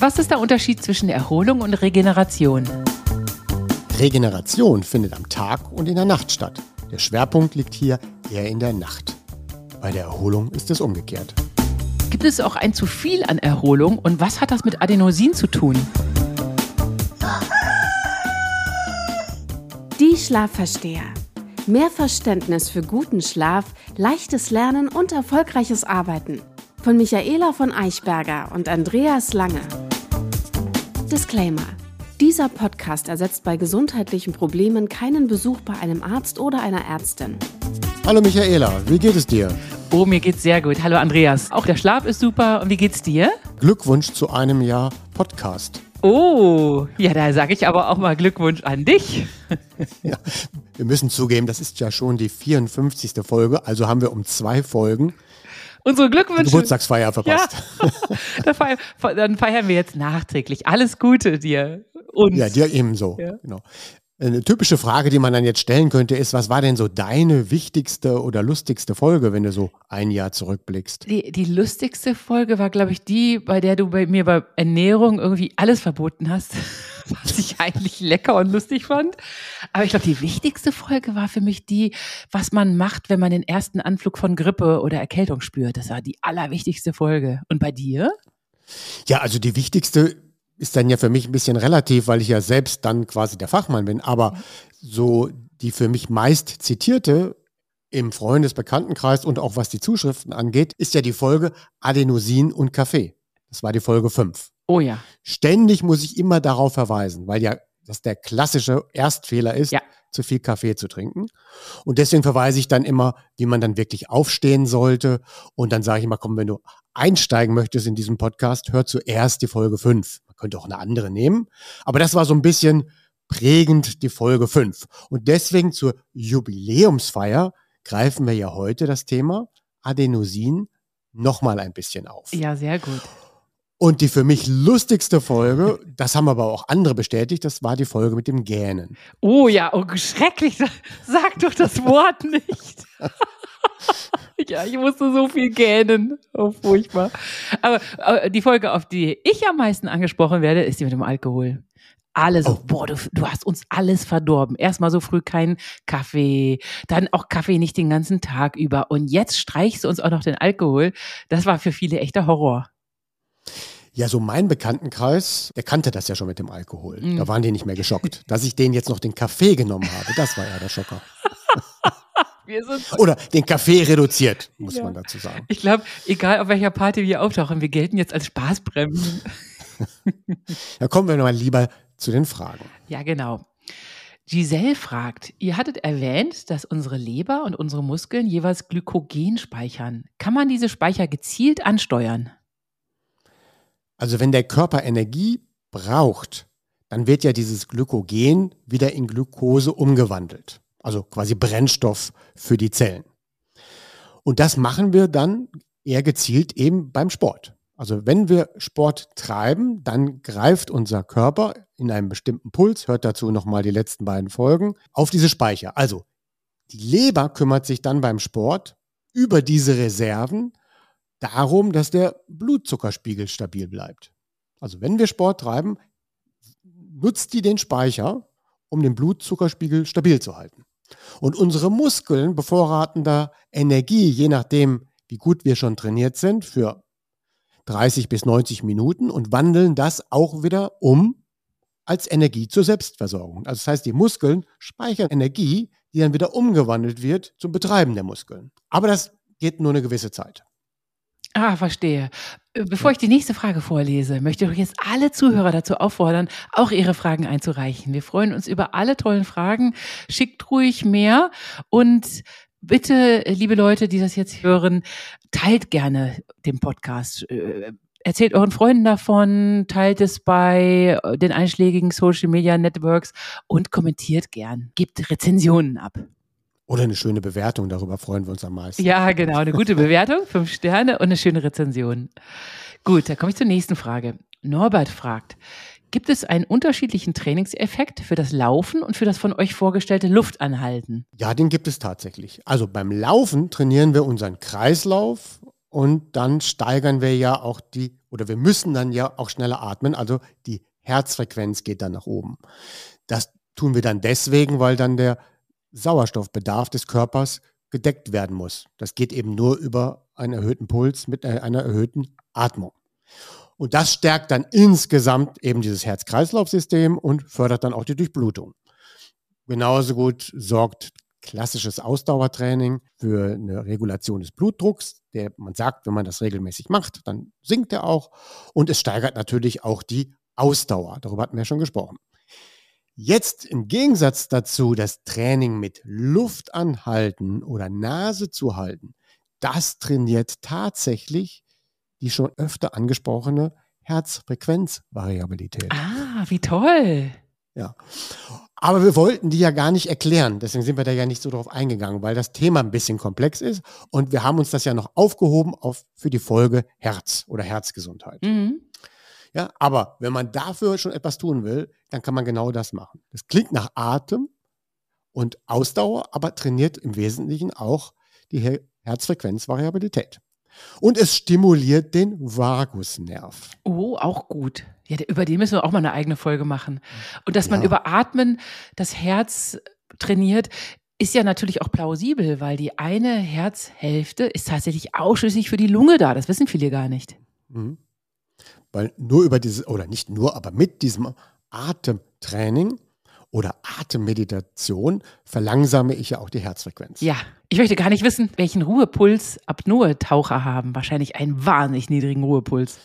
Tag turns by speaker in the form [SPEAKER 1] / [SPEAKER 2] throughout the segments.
[SPEAKER 1] Was ist der Unterschied zwischen Erholung und Regeneration?
[SPEAKER 2] Regeneration findet am Tag und in der Nacht statt. Der Schwerpunkt liegt hier eher in der Nacht. Bei der Erholung ist es umgekehrt.
[SPEAKER 1] Gibt es auch ein zu viel an Erholung und was hat das mit Adenosin zu tun?
[SPEAKER 3] Die Schlafversteher. Mehr Verständnis für guten Schlaf, leichtes Lernen und erfolgreiches Arbeiten. Von Michaela von Eichberger und Andreas Lange. Disclaimer. Dieser Podcast ersetzt bei gesundheitlichen Problemen keinen Besuch bei einem Arzt oder einer Ärztin.
[SPEAKER 2] Hallo Michaela, wie geht es dir?
[SPEAKER 1] Oh, mir geht's sehr gut. Hallo Andreas. Auch der Schlaf ist super. Und wie geht's dir?
[SPEAKER 2] Glückwunsch zu einem Jahr Podcast.
[SPEAKER 1] Oh, ja, da sage ich aber auch mal Glückwunsch an dich.
[SPEAKER 2] Ja, wir müssen zugeben, das ist ja schon die 54. Folge, also haben wir um zwei Folgen
[SPEAKER 1] Unsere Glückwünsche.
[SPEAKER 2] Geburtstagsfeier verpasst.
[SPEAKER 1] Ja. dann, feiern, wir jetzt nachträglich. Alles Gute dir. Uns.
[SPEAKER 2] Ja, dir ebenso. Ja. Genau. Eine typische Frage, die man dann jetzt stellen könnte, ist, was war denn so deine wichtigste oder lustigste Folge, wenn du so ein Jahr zurückblickst?
[SPEAKER 1] Die, die lustigste Folge war, glaube ich, die, bei der du bei mir bei Ernährung irgendwie alles verboten hast, was ich eigentlich lecker und lustig fand. Aber ich glaube, die wichtigste Folge war für mich die, was man macht, wenn man den ersten Anflug von Grippe oder Erkältung spürt. Das war die allerwichtigste Folge. Und bei dir?
[SPEAKER 2] Ja, also die wichtigste ist dann ja für mich ein bisschen relativ, weil ich ja selbst dann quasi der Fachmann bin. Aber so die für mich meist zitierte im Freundesbekanntenkreis und auch was die Zuschriften angeht, ist ja die Folge Adenosin und Kaffee. Das war die Folge 5.
[SPEAKER 1] Oh ja.
[SPEAKER 2] Ständig muss ich immer darauf verweisen, weil ja das der klassische Erstfehler ist, ja. zu viel Kaffee zu trinken. Und deswegen verweise ich dann immer, wie man dann wirklich aufstehen sollte. Und dann sage ich immer, komm, wenn du einsteigen möchtest in diesem Podcast, hör zuerst die Folge 5 könnte auch eine andere nehmen. Aber das war so ein bisschen prägend die Folge 5. Und deswegen zur Jubiläumsfeier greifen wir ja heute das Thema Adenosin nochmal ein bisschen auf.
[SPEAKER 1] Ja, sehr gut.
[SPEAKER 2] Und die für mich lustigste Folge, das haben aber auch andere bestätigt, das war die Folge mit dem Gähnen.
[SPEAKER 1] Oh ja, oh schrecklich. Sag doch das Wort nicht. ja, ich musste so viel gähnen. Oh, furchtbar. Aber, aber, die Folge, auf die ich am meisten angesprochen werde, ist die mit dem Alkohol. Alles, oh. boah, du, du hast uns alles verdorben. Erstmal so früh kein Kaffee, dann auch Kaffee nicht den ganzen Tag über. Und jetzt streichst du uns auch noch den Alkohol. Das war für viele echter Horror.
[SPEAKER 2] Ja, so mein Bekanntenkreis, der kannte das ja schon mit dem Alkohol. Mm. Da waren die nicht mehr geschockt. Dass ich denen jetzt noch den Kaffee genommen habe, das war ja der Schocker. Oder den Kaffee reduziert, muss ja. man dazu sagen.
[SPEAKER 1] Ich glaube, egal auf welcher Party wir auftauchen, wir gelten jetzt als Spaßbremsen.
[SPEAKER 2] da kommen wir nochmal lieber zu den Fragen.
[SPEAKER 1] Ja, genau. Giselle fragt, ihr hattet erwähnt, dass unsere Leber und unsere Muskeln jeweils Glykogen speichern. Kann man diese Speicher gezielt ansteuern?
[SPEAKER 2] Also wenn der Körper Energie braucht, dann wird ja dieses Glykogen wieder in Glucose umgewandelt also quasi Brennstoff für die Zellen. Und das machen wir dann eher gezielt eben beim Sport. Also wenn wir Sport treiben, dann greift unser Körper in einem bestimmten Puls, hört dazu nochmal die letzten beiden Folgen, auf diese Speicher. Also die Leber kümmert sich dann beim Sport über diese Reserven darum, dass der Blutzuckerspiegel stabil bleibt. Also wenn wir Sport treiben, nutzt die den Speicher, um den Blutzuckerspiegel stabil zu halten. Und unsere Muskeln bevorraten da Energie, je nachdem, wie gut wir schon trainiert sind, für 30 bis 90 Minuten und wandeln das auch wieder um als Energie zur Selbstversorgung. Also das heißt, die Muskeln speichern Energie, die dann wieder umgewandelt wird zum Betreiben der Muskeln. Aber das geht nur eine gewisse Zeit.
[SPEAKER 1] Ah, verstehe. Äh, bevor ich die nächste Frage vorlese, möchte ich jetzt alle Zuhörer dazu auffordern, auch ihre Fragen einzureichen. Wir freuen uns über alle tollen Fragen. Schickt ruhig mehr und bitte, liebe Leute, die das jetzt hören, teilt gerne den Podcast. Äh, erzählt euren Freunden davon, teilt es bei den einschlägigen Social Media Networks und kommentiert gern. Gebt Rezensionen ab.
[SPEAKER 2] Oder eine schöne Bewertung, darüber freuen wir uns am meisten.
[SPEAKER 1] Ja, genau, eine gute Bewertung, fünf Sterne und eine schöne Rezension. Gut, da komme ich zur nächsten Frage. Norbert fragt, gibt es einen unterschiedlichen Trainingseffekt für das Laufen und für das von euch vorgestellte Luftanhalten?
[SPEAKER 2] Ja, den gibt es tatsächlich. Also beim Laufen trainieren wir unseren Kreislauf und dann steigern wir ja auch die oder wir müssen dann ja auch schneller atmen, also die Herzfrequenz geht dann nach oben. Das tun wir dann deswegen, weil dann der Sauerstoffbedarf des Körpers gedeckt werden muss. Das geht eben nur über einen erhöhten Puls mit einer erhöhten Atmung. Und das stärkt dann insgesamt eben dieses Herz-Kreislauf-System und fördert dann auch die Durchblutung. Genauso gut sorgt klassisches Ausdauertraining für eine Regulation des Blutdrucks. Der, man sagt, wenn man das regelmäßig macht, dann sinkt er auch. Und es steigert natürlich auch die Ausdauer. Darüber hatten wir schon gesprochen. Jetzt im Gegensatz dazu das Training mit Luft anhalten oder Nase zu halten, das trainiert tatsächlich die schon öfter angesprochene Herzfrequenzvariabilität.
[SPEAKER 1] Ah, wie toll.
[SPEAKER 2] Ja. Aber wir wollten die ja gar nicht erklären. Deswegen sind wir da ja nicht so drauf eingegangen, weil das Thema ein bisschen komplex ist. Und wir haben uns das ja noch aufgehoben auf, für die Folge Herz oder Herzgesundheit. Mhm. Ja, aber wenn man dafür schon etwas tun will, dann kann man genau das machen. Das klingt nach Atem und Ausdauer, aber trainiert im Wesentlichen auch die Herzfrequenzvariabilität. Und es stimuliert den Vagusnerv.
[SPEAKER 1] Oh, auch gut. Ja, über den müssen wir auch mal eine eigene Folge machen. Und dass ja. man über Atmen das Herz trainiert, ist ja natürlich auch plausibel, weil die eine Herzhälfte ist tatsächlich ausschließlich für die Lunge da. Das wissen viele gar nicht. Mhm.
[SPEAKER 2] Weil nur über diese, oder nicht nur, aber mit diesem Atemtraining oder Atemmeditation verlangsame ich ja auch die Herzfrequenz.
[SPEAKER 1] Ja, ich möchte gar nicht wissen, welchen Ruhepuls Apnoe-Taucher haben. Wahrscheinlich einen wahnsinnig niedrigen Ruhepuls.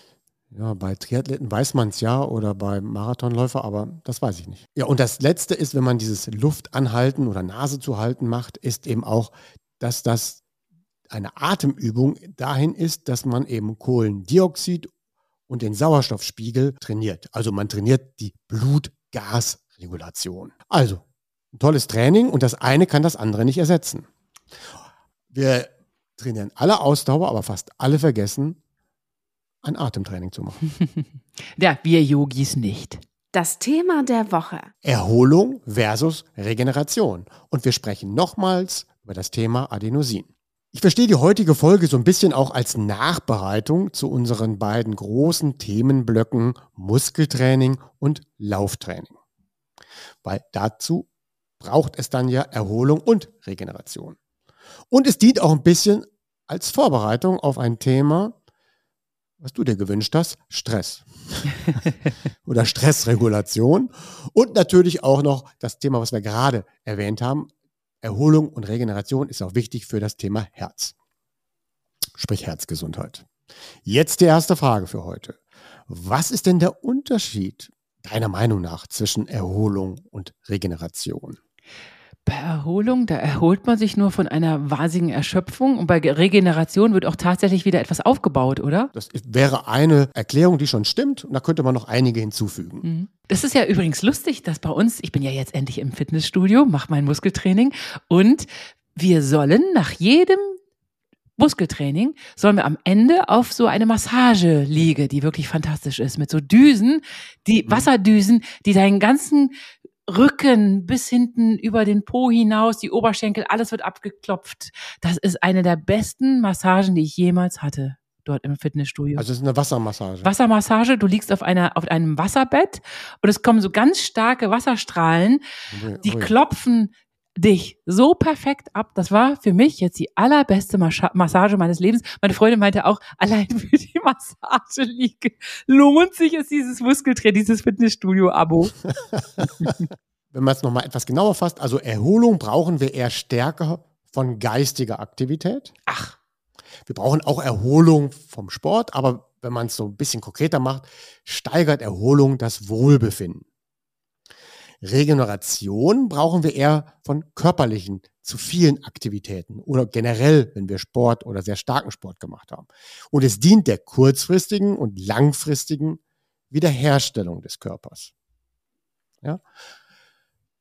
[SPEAKER 2] Ja, bei Triathleten weiß man es ja oder bei Marathonläufer, aber das weiß ich nicht. Ja, und das Letzte ist, wenn man dieses Luftanhalten oder Nase zu halten macht, ist eben auch, dass das eine Atemübung dahin ist, dass man eben Kohlendioxid und den Sauerstoffspiegel trainiert. Also man trainiert die Blutgasregulation. Also ein tolles Training und das eine kann das andere nicht ersetzen. Wir trainieren alle Ausdauer, aber fast alle vergessen, ein Atemtraining zu machen.
[SPEAKER 1] ja, wir Yogis nicht.
[SPEAKER 3] Das Thema der Woche.
[SPEAKER 2] Erholung versus Regeneration. Und wir sprechen nochmals über das Thema Adenosin. Ich verstehe die heutige Folge so ein bisschen auch als Nachbereitung zu unseren beiden großen Themenblöcken Muskeltraining und Lauftraining. Weil dazu braucht es dann ja Erholung und Regeneration. Und es dient auch ein bisschen als Vorbereitung auf ein Thema, was du dir gewünscht hast, Stress oder Stressregulation und natürlich auch noch das Thema, was wir gerade erwähnt haben, Erholung und Regeneration ist auch wichtig für das Thema Herz. Sprich Herzgesundheit. Jetzt die erste Frage für heute. Was ist denn der Unterschied deiner Meinung nach zwischen Erholung und Regeneration?
[SPEAKER 1] Bei Erholung, da erholt man sich nur von einer wahnsinnigen Erschöpfung und bei Regeneration wird auch tatsächlich wieder etwas aufgebaut, oder?
[SPEAKER 2] Das wäre eine Erklärung, die schon stimmt und da könnte man noch einige hinzufügen. Mhm.
[SPEAKER 1] Das ist ja übrigens lustig, dass bei uns, ich bin ja jetzt endlich im Fitnessstudio, mache mein Muskeltraining und wir sollen nach jedem Muskeltraining sollen wir am Ende auf so eine Massage liege, die wirklich fantastisch ist, mit so Düsen, die mhm. Wasserdüsen, die deinen ganzen Rücken bis hinten über den Po hinaus, die Oberschenkel, alles wird abgeklopft. Das ist eine der besten Massagen, die ich jemals hatte dort im Fitnessstudio.
[SPEAKER 2] Also es ist eine Wassermassage.
[SPEAKER 1] Wassermassage, du liegst auf einer auf einem Wasserbett und es kommen so ganz starke Wasserstrahlen, die klopfen dich so perfekt ab. Das war für mich jetzt die allerbeste Massage meines Lebens. Meine Freundin meinte auch, allein für die Massage liege, lohnt sich es dieses Muskeltraining, dieses Fitnessstudio-Abo.
[SPEAKER 2] Wenn man es nochmal etwas genauer fasst, also Erholung brauchen wir eher stärker von geistiger Aktivität.
[SPEAKER 1] Ach.
[SPEAKER 2] Wir brauchen auch Erholung vom Sport, aber wenn man es so ein bisschen konkreter macht, steigert Erholung das Wohlbefinden. Regeneration brauchen wir eher von körperlichen zu vielen Aktivitäten oder generell, wenn wir Sport oder sehr starken Sport gemacht haben. Und es dient der kurzfristigen und langfristigen Wiederherstellung des Körpers. Ja?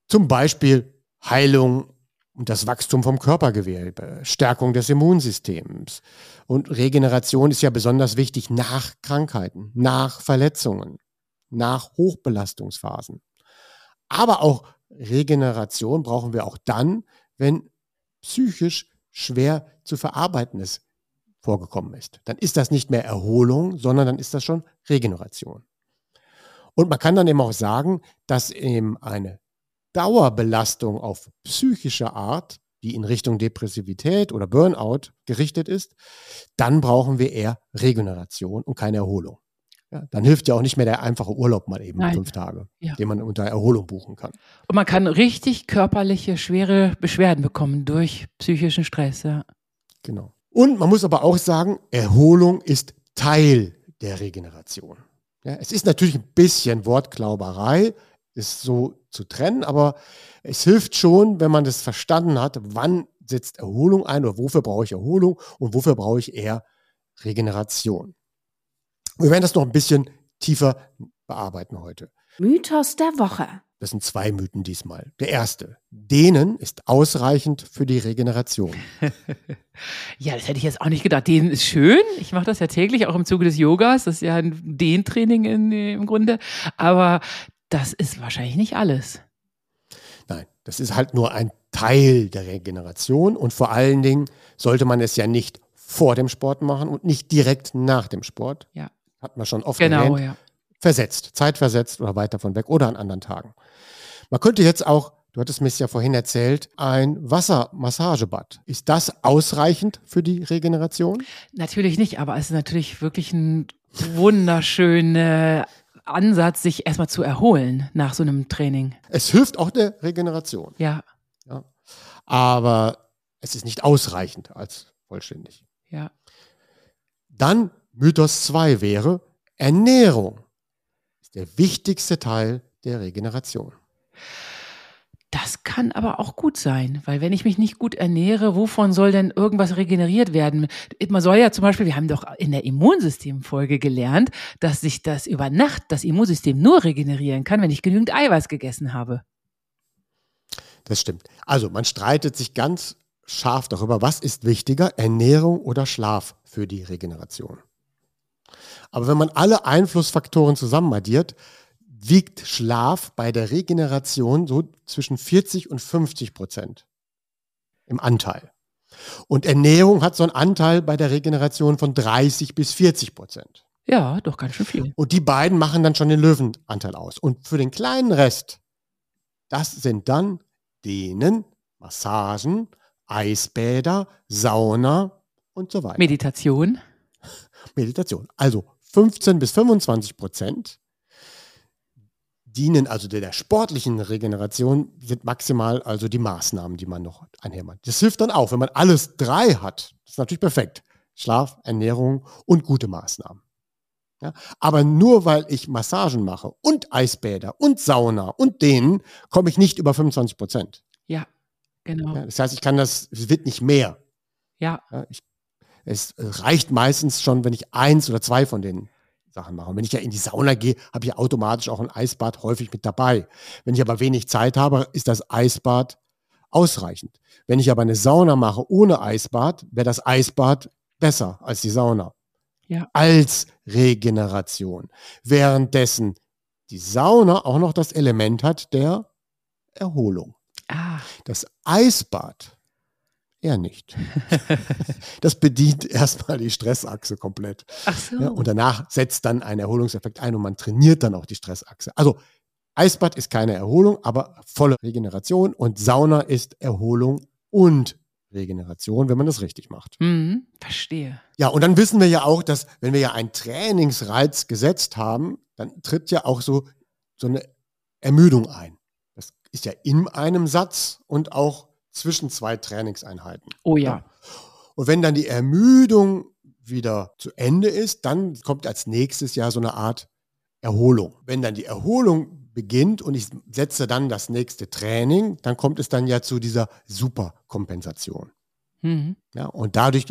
[SPEAKER 2] Zum Beispiel Heilung und das Wachstum vom Körpergewebe, Stärkung des Immunsystems. Und Regeneration ist ja besonders wichtig nach Krankheiten, nach Verletzungen, nach Hochbelastungsphasen. Aber auch Regeneration brauchen wir auch dann, wenn psychisch schwer zu verarbeitendes vorgekommen ist. Dann ist das nicht mehr Erholung, sondern dann ist das schon Regeneration. Und man kann dann eben auch sagen, dass eben eine Dauerbelastung auf psychischer Art, die in Richtung Depressivität oder Burnout gerichtet ist, dann brauchen wir eher Regeneration und keine Erholung. Ja, dann hilft ja auch nicht mehr der einfache Urlaub mal eben Nein. fünf Tage, ja. den man unter Erholung buchen kann.
[SPEAKER 1] Und man kann richtig körperliche, schwere Beschwerden bekommen durch psychischen Stress. Ja.
[SPEAKER 2] Genau. Und man muss aber auch sagen, Erholung ist Teil der Regeneration. Ja, es ist natürlich ein bisschen Wortglauberei, ist so zu trennen, aber es hilft schon, wenn man das verstanden hat, wann setzt Erholung ein oder wofür brauche ich Erholung und wofür brauche ich eher Regeneration. Wir werden das noch ein bisschen tiefer bearbeiten heute.
[SPEAKER 3] Mythos der Woche.
[SPEAKER 2] Das sind zwei Mythen diesmal. Der erste, Dehnen ist ausreichend für die Regeneration.
[SPEAKER 1] ja, das hätte ich jetzt auch nicht gedacht. Dehnen ist schön. Ich mache das ja täglich, auch im Zuge des Yogas. Das ist ja ein Dehntraining in, im Grunde. Aber das ist wahrscheinlich nicht alles.
[SPEAKER 2] Nein, das ist halt nur ein Teil der Regeneration. Und vor allen Dingen sollte man es ja nicht vor dem Sport machen und nicht direkt nach dem Sport.
[SPEAKER 1] Ja
[SPEAKER 2] hat man schon oft
[SPEAKER 1] genau, erwähnt, ja.
[SPEAKER 2] versetzt, zeitversetzt oder weit davon weg oder an anderen Tagen. Man könnte jetzt auch, du hattest mir ja vorhin erzählt, ein Wassermassagebad. Ist das ausreichend für die Regeneration?
[SPEAKER 1] Natürlich nicht, aber es ist natürlich wirklich ein wunderschöner Ansatz, sich erstmal zu erholen nach so einem Training.
[SPEAKER 2] Es hilft auch der Regeneration.
[SPEAKER 1] Ja.
[SPEAKER 2] ja. Aber es ist nicht ausreichend als vollständig.
[SPEAKER 1] Ja.
[SPEAKER 2] Dann Mythos 2 wäre, Ernährung ist der wichtigste Teil der Regeneration.
[SPEAKER 1] Das kann aber auch gut sein, weil wenn ich mich nicht gut ernähre, wovon soll denn irgendwas regeneriert werden? Man soll ja zum Beispiel, wir haben doch in der Immunsystemfolge gelernt, dass sich das über Nacht das Immunsystem nur regenerieren kann, wenn ich genügend Eiweiß gegessen habe.
[SPEAKER 2] Das stimmt. Also man streitet sich ganz scharf darüber, was ist wichtiger, Ernährung oder Schlaf für die Regeneration. Aber wenn man alle Einflussfaktoren zusammen addiert, wiegt Schlaf bei der Regeneration so zwischen 40 und 50 Prozent im Anteil. Und Ernährung hat so einen Anteil bei der Regeneration von 30 bis 40 Prozent.
[SPEAKER 1] Ja, doch ganz schön viel.
[SPEAKER 2] Und die beiden machen dann schon den Löwenanteil aus. Und für den kleinen Rest, das sind dann Dehnen, Massagen, Eisbäder, Sauna und so weiter.
[SPEAKER 1] Meditation.
[SPEAKER 2] Meditation. Also 15 bis 25 Prozent dienen also der, der, sportlichen Regeneration, sind maximal also die Maßnahmen, die man noch einhämmert. Das hilft dann auch, wenn man alles drei hat. Das ist natürlich perfekt. Schlaf, Ernährung und gute Maßnahmen. Ja, aber nur weil ich Massagen mache und Eisbäder und Sauna und denen, komme ich nicht über 25 Prozent.
[SPEAKER 1] Ja, genau.
[SPEAKER 2] Ja, das heißt, ich kann das, es wird nicht mehr.
[SPEAKER 1] Ja.
[SPEAKER 2] ja ich es reicht meistens schon, wenn ich eins oder zwei von den Sachen mache. Und wenn ich ja in die Sauna gehe, habe ich automatisch auch ein Eisbad häufig mit dabei. Wenn ich aber wenig Zeit habe, ist das Eisbad ausreichend. Wenn ich aber eine Sauna mache ohne Eisbad, wäre das Eisbad besser als die Sauna.
[SPEAKER 1] Ja.
[SPEAKER 2] Als Regeneration. Währenddessen die Sauna auch noch das Element hat der Erholung.
[SPEAKER 1] Ah.
[SPEAKER 2] Das Eisbad er nicht. das bedient erstmal die Stressachse komplett.
[SPEAKER 1] Ach so.
[SPEAKER 2] Ja, und danach setzt dann ein Erholungseffekt ein und man trainiert dann auch die Stressachse. Also Eisbad ist keine Erholung, aber volle Regeneration und Sauna ist Erholung und Regeneration, wenn man das richtig macht.
[SPEAKER 1] Mhm, verstehe.
[SPEAKER 2] Ja, und dann wissen wir ja auch, dass wenn wir ja einen Trainingsreiz gesetzt haben, dann tritt ja auch so, so eine Ermüdung ein. Das ist ja in einem Satz und auch zwischen zwei Trainingseinheiten.
[SPEAKER 1] Oh ja.
[SPEAKER 2] Und wenn dann die Ermüdung wieder zu Ende ist, dann kommt als nächstes ja so eine Art Erholung. Wenn dann die Erholung beginnt und ich setze dann das nächste Training, dann kommt es dann ja zu dieser Superkompensation.
[SPEAKER 1] Mhm.
[SPEAKER 2] Ja, und dadurch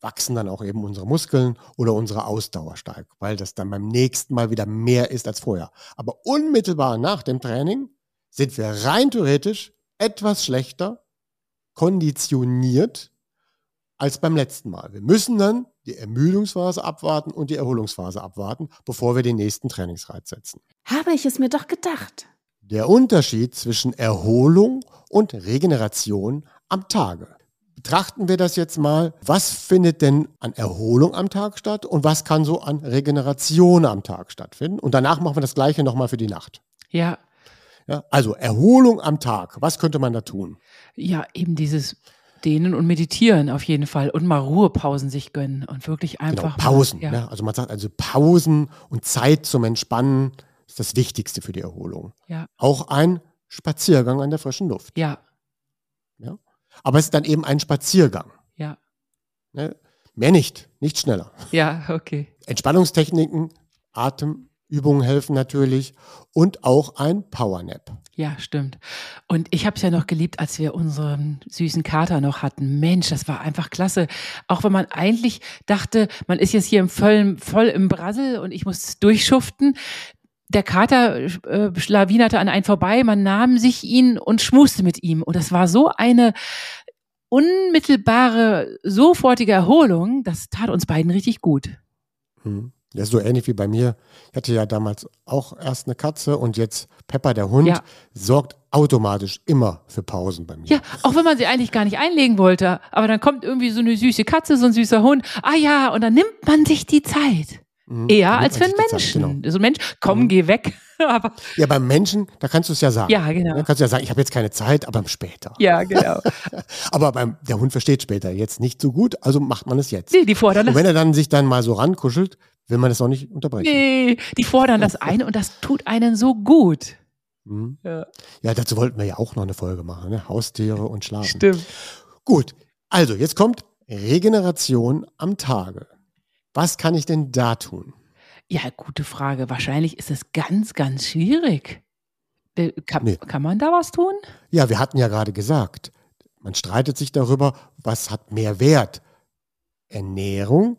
[SPEAKER 2] wachsen dann auch eben unsere Muskeln oder unsere Ausdauer stark, weil das dann beim nächsten Mal wieder mehr ist als vorher. Aber unmittelbar nach dem Training sind wir rein theoretisch etwas schlechter konditioniert als beim letzten Mal. Wir müssen dann die Ermüdungsphase abwarten und die Erholungsphase abwarten, bevor wir den nächsten Trainingsreiz setzen.
[SPEAKER 3] Habe ich es mir doch gedacht.
[SPEAKER 2] Der Unterschied zwischen Erholung und Regeneration am Tage. betrachten wir das jetzt mal. Was findet denn an Erholung am Tag statt und was kann so an Regeneration am Tag stattfinden? Und danach machen wir das Gleiche nochmal für die Nacht.
[SPEAKER 1] Ja.
[SPEAKER 2] Ja, also Erholung am Tag. Was könnte man da tun?
[SPEAKER 1] Ja, eben dieses Dehnen und Meditieren auf jeden Fall und mal Ruhepausen sich gönnen und wirklich
[SPEAKER 2] Genau,
[SPEAKER 1] einfach.
[SPEAKER 2] Pausen.
[SPEAKER 1] Mal, ja.
[SPEAKER 2] Ne? Also man sagt also Pausen und Zeit zum Entspannen ist das Wichtigste für die Erholung.
[SPEAKER 1] Ja.
[SPEAKER 2] Auch ein Spaziergang an der frischen Luft.
[SPEAKER 1] ja,
[SPEAKER 2] Aber es ist dann eben ein Spaziergang.
[SPEAKER 1] ja,
[SPEAKER 2] Ne? Mehr nicht, nicht schneller.
[SPEAKER 1] ja, okay.
[SPEAKER 2] Entspannungstechniken, Atemübungen helfen natürlich und auch ein Powernap.
[SPEAKER 1] Ja, stimmt. Und ich habe es ja noch geliebt, als wir unseren süßen Kater noch hatten. Mensch, das war einfach klasse. Auch wenn man eigentlich dachte, man ist jetzt hier im voll, voll im Brassel und ich muss durchschuften. Der Kater äh, schlawinerte an einen vorbei, man nahm sich ihn und schmuste mit ihm. Und das war so eine unmittelbare, sofortige Erholung, das tat uns beiden richtig gut.
[SPEAKER 2] Hm. Ist so ähnlich wie bei mir. Ich hatte ja damals auch erst eine Katze und jetzt Pepper, der Hund,
[SPEAKER 1] Ja.
[SPEAKER 2] sorgt automatisch immer für Pausen bei mir.
[SPEAKER 1] Ja, auch wenn man sie eigentlich gar nicht einlegen wollte. Aber dann kommt irgendwie so eine süße Katze, so ein süßer Hund. Ah ja, und dann nimmt man sich die Zeit.
[SPEAKER 2] Mhm.
[SPEAKER 1] Eher als für einen
[SPEAKER 2] die Zeit,
[SPEAKER 1] Menschen.
[SPEAKER 2] Genau.
[SPEAKER 1] So ein Mensch, komm,
[SPEAKER 2] Mhm.
[SPEAKER 1] geh weg. aber
[SPEAKER 2] Ja, beim Menschen, da kannst du es ja sagen.
[SPEAKER 1] ja, genau.
[SPEAKER 2] Da kannst du ja sagen, ich habe jetzt keine Zeit, aber später.
[SPEAKER 1] Ja, genau.
[SPEAKER 2] Aber beim, der Hund versteht später jetzt nicht so gut, also macht man es jetzt.
[SPEAKER 1] Nee, die fordern
[SPEAKER 2] Und wenn er dann sich dann mal so rankuschelt, will man das auch nicht unterbrechen.
[SPEAKER 1] Nee, die fordern das ein und das tut einen so gut.
[SPEAKER 2] Mhm.
[SPEAKER 1] Ja,
[SPEAKER 2] Ja, dazu wollten wir ja auch noch eine Folge machen, ne? Haustiere und Schlafen.
[SPEAKER 1] stimmt.
[SPEAKER 2] Gut, also jetzt kommt Regeneration am Tage. Was kann ich denn da tun?
[SPEAKER 1] Ja, gute Frage. Wahrscheinlich ist es ganz, ganz schwierig. Kann,
[SPEAKER 2] Nee.
[SPEAKER 1] kann man da was tun?
[SPEAKER 2] Ja, wir hatten ja gerade gesagt, man streitet sich darüber, was hat mehr Wert? Ernährung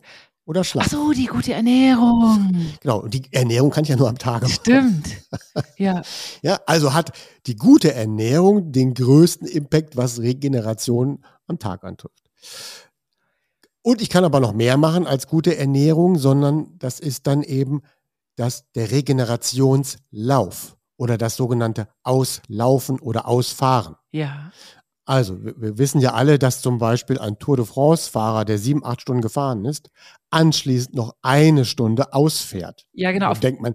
[SPEAKER 2] oder Schlaf?
[SPEAKER 1] Ach so, die gute Ernährung.
[SPEAKER 2] Genau, und die Ernährung kann ich ja nur am Tage machen.
[SPEAKER 1] Stimmt. Ja,
[SPEAKER 2] Ja, also hat die gute Ernährung den größten Impact, was Regeneration am Tag antrifft. Und ich kann aber noch mehr machen als gute Ernährung, sondern das ist dann eben das, der Regenerationslauf oder das sogenannte Auslaufen oder Ausfahren.
[SPEAKER 1] ja.
[SPEAKER 2] Also, wir, wissen ja alle, dass zum Beispiel ein Tour de France-Fahrer, der sieben, acht Stunden gefahren ist, anschließend noch eine Stunde ausfährt.
[SPEAKER 1] Ja, genau. Auf,
[SPEAKER 2] denkt man,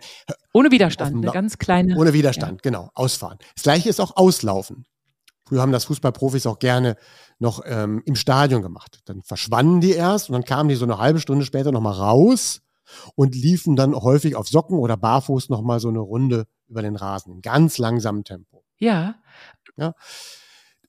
[SPEAKER 1] ohne Widerstand. Eine ganz kleine.
[SPEAKER 2] ohne Widerstand, genau, ausfahren. Das gleiche ist auch Auslaufen. Früher haben das Fußballprofis auch gerne noch ähm, im Stadion gemacht. Dann verschwanden die erst und dann kamen die so eine halbe Stunde später nochmal raus und liefen dann häufig auf Socken oder barfuß nochmal so eine Runde über den Rasen in ganz langsamem Tempo.
[SPEAKER 1] Ja.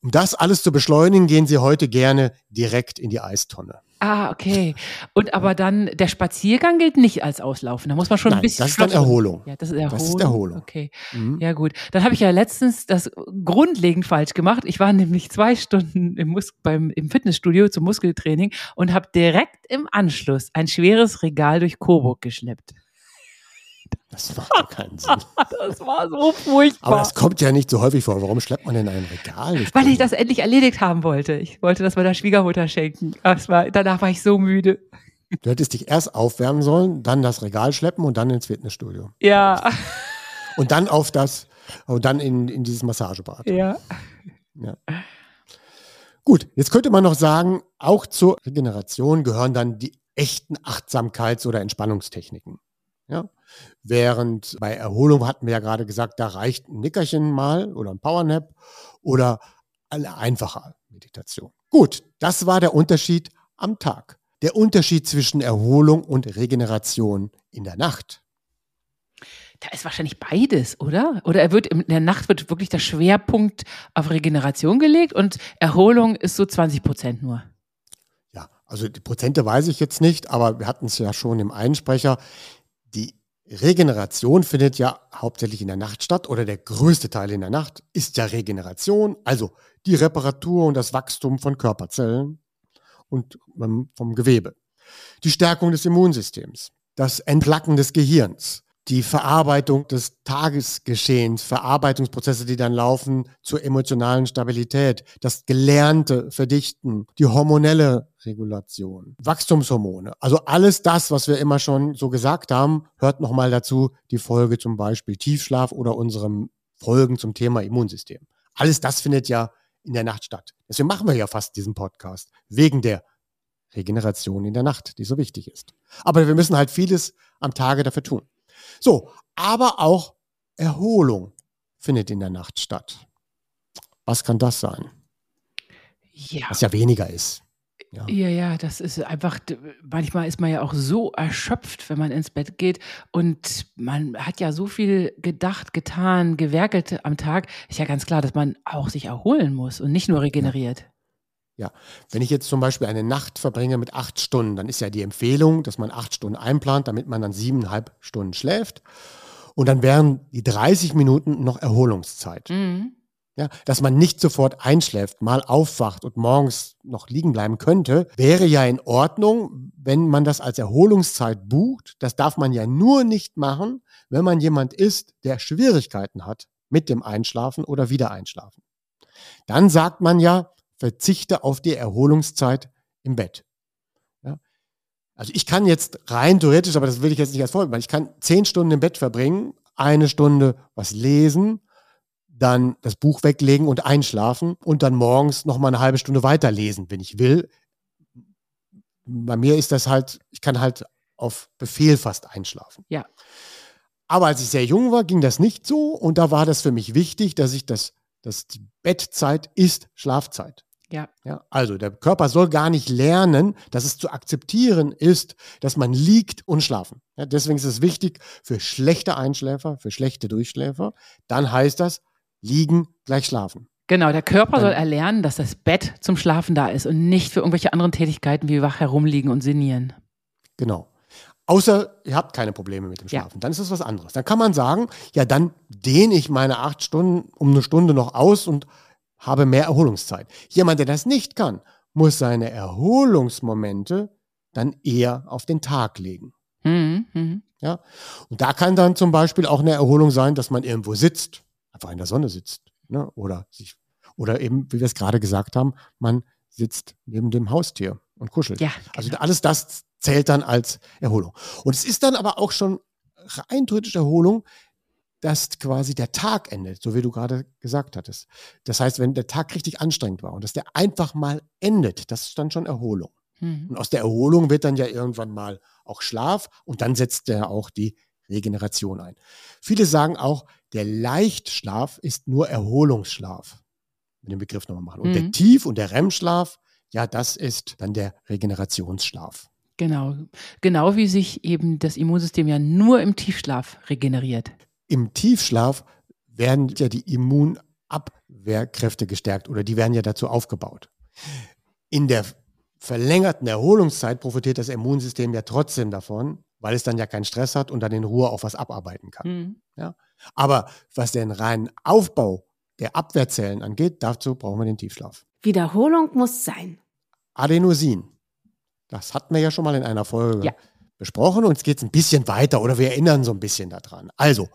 [SPEAKER 2] Um das alles zu beschleunigen, gehen sie heute gerne direkt in die Eistonne.
[SPEAKER 1] Ah, okay. Und aber dann, der Spaziergang gilt nicht als Auslaufen. Da muss man schon
[SPEAKER 2] Nein,
[SPEAKER 1] ein bisschen.
[SPEAKER 2] das ist dann Erholung.
[SPEAKER 1] Ja, das ist Erholung.
[SPEAKER 2] Das ist Erholung.
[SPEAKER 1] Okay.
[SPEAKER 2] Mhm.
[SPEAKER 1] Ja, gut. Dann habe ich ja letztens das grundlegend falsch gemacht. Ich war nämlich zwei Stunden im, Mus beim, im Fitnessstudio zum Muskeltraining und habe direkt im Anschluss ein schweres Regal durch Coburg geschleppt.
[SPEAKER 2] Das macht ja keinen Sinn.
[SPEAKER 1] Das war so furchtbar.
[SPEAKER 2] Aber das kommt ja nicht so häufig vor. Warum schleppt man denn ein Regal? durch
[SPEAKER 1] weil ich das endlich erledigt haben wollte. Ich wollte das meiner Schwiegermutter schenken. Es war, danach war ich so müde.
[SPEAKER 2] Du hättest dich erst aufwärmen sollen, dann das Regal schleppen und dann ins Fitnessstudio.
[SPEAKER 1] Ja,
[SPEAKER 2] Und dann auf das, und dann in, in dieses Massagebad.
[SPEAKER 1] ja.
[SPEAKER 2] Ja. Gut, jetzt könnte man noch sagen, auch zur Regeneration gehören dann die echten Achtsamkeits- oder Entspannungstechniken. Ja? Während bei Erholung hatten wir ja gerade gesagt, da reicht ein Nickerchen mal oder ein Powernap oder eine einfache Meditation. Gut, das war der Unterschied am Tag. Der Unterschied zwischen Erholung und Regeneration in der Nacht.
[SPEAKER 1] Da ist wahrscheinlich beides, oder? Oder er wird in der Nacht wird wirklich der Schwerpunkt auf Regeneration gelegt und Erholung ist so 20 Prozent nur.
[SPEAKER 2] Ja, also die Prozente weiß ich jetzt nicht, aber wir hatten es ja schon im Einsprecher. Regeneration findet ja hauptsächlich in der Nacht statt oder der größte Teil in der Nacht ist ja Regeneration, also die Reparatur und das Wachstum von Körperzellen und ähm, vom Gewebe. Die Stärkung des Immunsystems, das Entplacken des Gehirns, die Verarbeitung des Tagesgeschehens, Verarbeitungsprozesse, die dann laufen zur emotionalen Stabilität, das gelernte Verdichten, die hormonelle Regulation, Wachstumshormone. Also alles das, was wir immer schon so gesagt haben, hört nochmal dazu die Folge zum Beispiel Tiefschlaf oder unserem Folgen zum Thema Immunsystem. Alles das findet ja in der Nacht statt. Deswegen machen wir ja fast diesen Podcast. Wegen der Regeneration in der Nacht, die so wichtig ist. Aber wir müssen halt vieles am Tage dafür tun. So, aber auch Erholung findet in der Nacht statt. Was kann das sein?
[SPEAKER 1] Ja.
[SPEAKER 2] Was ja weniger ist.
[SPEAKER 1] Ja. ja, ja, das ist einfach, manchmal ist man ja auch so erschöpft, wenn man ins Bett geht und man hat ja so viel gedacht, getan, gewerkelt am Tag. Ist ja ganz klar, dass man auch sich erholen muss und nicht nur regeneriert.
[SPEAKER 2] Ja, wenn ich jetzt zum Beispiel eine Nacht verbringe mit acht Stunden, dann ist ja die Empfehlung, dass man acht Stunden einplant, damit man dann siebeneinhalb Stunden schläft. Und dann wären die 30 Minuten noch Erholungszeit. Mhm. Ja, dass man nicht sofort einschläft, mal aufwacht und morgens noch liegen bleiben könnte, wäre ja in Ordnung, wenn man das als Erholungszeit bucht. Das darf man ja nur nicht machen, wenn man jemand ist, der Schwierigkeiten hat mit dem Einschlafen oder Wiedereinschlafen. Dann sagt man ja, verzichte auf die Erholungszeit im Bett. Ja? Also ich kann jetzt rein theoretisch, aber das will ich jetzt nicht als Vorbild machen, ich kann zehn Stunden im Bett verbringen, eine Stunde was lesen, dann das Buch weglegen und einschlafen und dann morgens noch mal eine halbe Stunde weiterlesen, wenn ich will. Bei mir ist das halt, ich kann halt auf Befehl fast einschlafen.
[SPEAKER 1] Ja.
[SPEAKER 2] Aber als ich sehr jung war, ging das nicht so und da war das für mich wichtig, dass ich das, dass die Bettzeit ist Schlafzeit.
[SPEAKER 1] Ja.
[SPEAKER 2] ja. Also der Körper soll gar nicht lernen, dass es zu akzeptieren ist, dass man liegt und schlafen. Ja, deswegen ist es wichtig für schlechte Einschläfer, für schlechte Durchschläfer. Dann heißt das, liegen gleich schlafen.
[SPEAKER 1] Genau, der Körper soll erlernen, dass das Bett zum Schlafen da ist und nicht für irgendwelche anderen Tätigkeiten wie wach herumliegen und sinnieren.
[SPEAKER 2] Genau. Außer ihr habt keine Probleme mit dem Schlafen. Ja. Dann ist das was anderes. Dann kann man sagen, ja, dann dehne ich meine acht Stunden um eine Stunde noch aus und habe mehr Erholungszeit. Jemand, der das nicht kann, muss seine Erholungsmomente dann eher auf den Tag legen. Mhm, mh. Ja? Und da kann dann zum Beispiel auch eine Erholung sein, dass man irgendwo sitzt einfach in der Sonne sitzt. Ne? Oder, sich, oder eben, wie wir es gerade gesagt haben, man sitzt neben dem Haustier und kuschelt.
[SPEAKER 1] Ja,
[SPEAKER 2] also genau. Also alles das zählt dann als Erholung. Und es ist dann aber auch schon rein theoretische Erholung, dass quasi der Tag endet, so wie du gerade gesagt hattest. Das heißt, wenn der Tag richtig anstrengend war und dass der einfach mal endet, das ist dann schon Erholung. Mhm. Und aus der Erholung wird dann ja irgendwann mal auch Schlaf und dann setzt der auch die Regeneration ein. Viele sagen auch, der Leichtschlaf ist nur Erholungsschlaf. Mit dem Begriff nochmal machen. Und mhm. der Tief- und der REM-Schlaf, ja, das ist dann der Regenerationsschlaf.
[SPEAKER 1] Genau. Genau wie sich eben das Immunsystem ja nur im Tiefschlaf regeneriert.
[SPEAKER 2] Im Tiefschlaf werden ja die Immunabwehrkräfte gestärkt oder die werden ja dazu aufgebaut. In der verlängerten Erholungszeit profitiert das Immunsystem ja trotzdem davon, weil es dann ja keinen Stress hat und dann in Ruhe auch was abarbeiten kann. Mhm. Ja? Aber was den reinen Aufbau der Abwehrzellen angeht, dazu brauchen wir den Tiefschlaf.
[SPEAKER 3] Wiederholung muss sein.
[SPEAKER 2] Adenosin. Das hatten wir ja schon mal in einer Folge ja. besprochen und jetzt geht es ein bisschen weiter oder wir erinnern so ein bisschen daran. Also,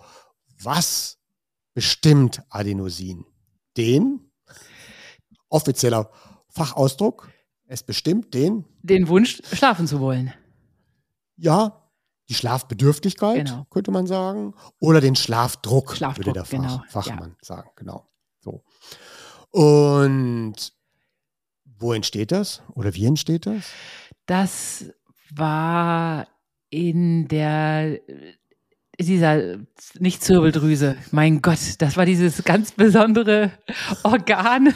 [SPEAKER 2] was bestimmt Adenosin? Den offizieller Fachausdruck, es bestimmt den
[SPEAKER 1] den Wunsch schlafen zu wollen.
[SPEAKER 2] Ja, die Schlafbedürftigkeit, genau. könnte man sagen, oder den Schlafdruck, Schlafdruck würde der Fach, genau. Fachmann ja. sagen. Genau. So. Und wo entsteht das oder wie entsteht das?
[SPEAKER 1] Das war in der dieser nicht Zirbeldrüse. Mein Gott, das war dieses ganz besondere Organ.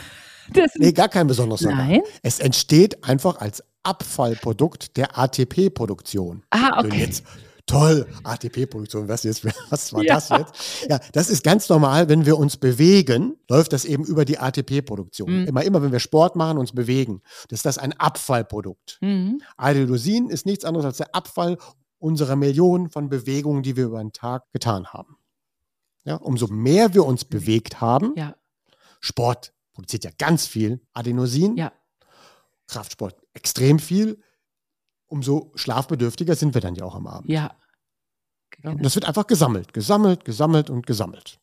[SPEAKER 2] nee, gar kein besonderes
[SPEAKER 1] Organ. Nein.
[SPEAKER 2] Es entsteht einfach als Abfallprodukt der ATP-Produktion.
[SPEAKER 1] Ah, okay.
[SPEAKER 2] Jetzt, toll, ATP-Produktion, was, jetzt, was war ja. das jetzt? Ja, das ist ganz normal, wenn wir uns bewegen, läuft das eben über die ATP-Produktion. Mhm. Immer, immer, wenn wir Sport machen, uns bewegen, das ist das ein Abfallprodukt. Mhm. Adenosin ist nichts anderes als der Abfall unserer Millionen von Bewegungen, die wir über den Tag getan haben. Ja, umso mehr wir uns bewegt haben,
[SPEAKER 1] ja.
[SPEAKER 2] Sport produziert ja ganz viel Adenosin.
[SPEAKER 1] Ja.
[SPEAKER 2] Kraftsport extrem viel, umso schlafbedürftiger sind wir dann ja auch am Abend.
[SPEAKER 1] Ja.
[SPEAKER 2] ja und das wird einfach gesammelt, gesammelt, gesammelt und gesammelt.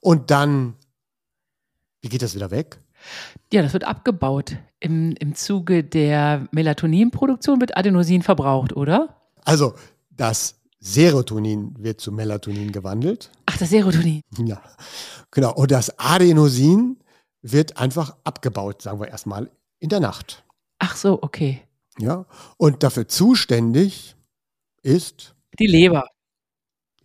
[SPEAKER 2] Und dann, wie geht das wieder weg?
[SPEAKER 1] Ja, das wird abgebaut. Im, im Zuge der Melatoninproduktion wird Adenosin verbraucht, oder?
[SPEAKER 2] Also, das Serotonin wird zu Melatonin gewandelt.
[SPEAKER 1] Ach, das Serotonin.
[SPEAKER 2] Ja, genau. Und das Adenosin wird einfach abgebaut, sagen wir erstmal, in der Nacht.
[SPEAKER 1] Ach so, okay.
[SPEAKER 2] Ja, und dafür zuständig ist
[SPEAKER 1] Die Leber.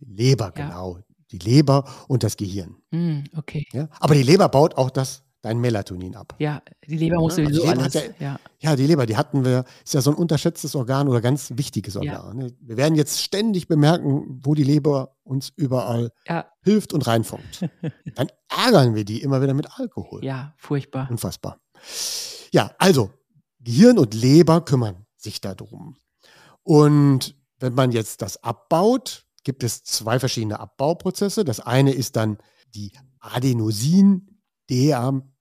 [SPEAKER 2] die Leber,
[SPEAKER 1] Ja.
[SPEAKER 2] genau. Die Leber und das Gehirn.
[SPEAKER 1] Hm, okay.
[SPEAKER 2] Ja? Aber die Leber baut auch das, dein Melatonin ab.
[SPEAKER 1] Ja, die Leber muss
[SPEAKER 2] Ja, also
[SPEAKER 1] sowieso
[SPEAKER 2] Leber
[SPEAKER 1] alles.
[SPEAKER 2] hat
[SPEAKER 1] Ja,
[SPEAKER 2] Ja, die Leber, die hatten wir, ist ja so ein unterschätztes Organ oder ganz wichtiges Organ. ne? Wir werden jetzt ständig bemerken, wo die Leber uns überall
[SPEAKER 1] ja,
[SPEAKER 2] hilft und reinfunkt. Dann ärgern wir die immer wieder mit Alkohol.
[SPEAKER 1] ja, furchtbar.
[SPEAKER 2] Unfassbar. Ja, also Gehirn und Leber kümmern sich darum. Und wenn man jetzt das abbaut, gibt es zwei verschiedene Abbauprozesse. Das eine ist dann die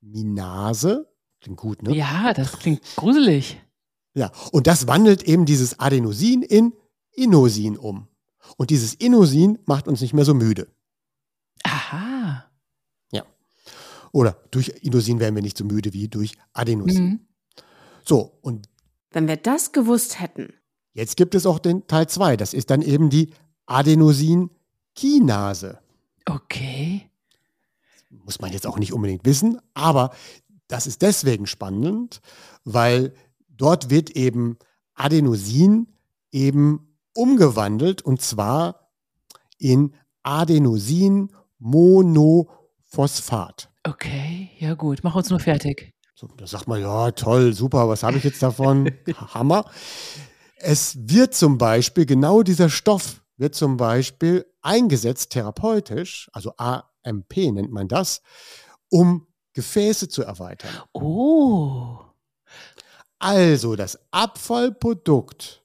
[SPEAKER 2] Adenosin-Deaminase. Klingt gut, ne?
[SPEAKER 1] Ja, das klingt gruselig.
[SPEAKER 2] Ja, und das wandelt eben dieses Adenosin in Inosin um. Und dieses Inosin macht uns nicht mehr so müde.
[SPEAKER 1] Aha.
[SPEAKER 2] Oder durch Inosin werden wir nicht so müde wie durch Adenosin.
[SPEAKER 1] Mhm.
[SPEAKER 2] So, und
[SPEAKER 3] Wenn wir das gewusst hätten.
[SPEAKER 2] jetzt gibt es auch den Teil 2. Das ist dann eben die Adenosin-Kinase.
[SPEAKER 1] Okay.
[SPEAKER 2] Muss man jetzt auch nicht unbedingt wissen, aber das ist deswegen spannend, weil dort wird eben Adenosin eben umgewandelt und zwar in Adenosin-Monophosphat.
[SPEAKER 1] Okay, ja gut, mach uns nur fertig.
[SPEAKER 2] So, da sagt man, ja, toll, super, was habe ich jetzt davon? Hammer. Es wird zum Beispiel, genau dieser Stoff wird zum Beispiel eingesetzt therapeutisch, also AMP nennt man das, um Gefäße zu erweitern.
[SPEAKER 1] Oh.
[SPEAKER 2] Also das Abfallprodukt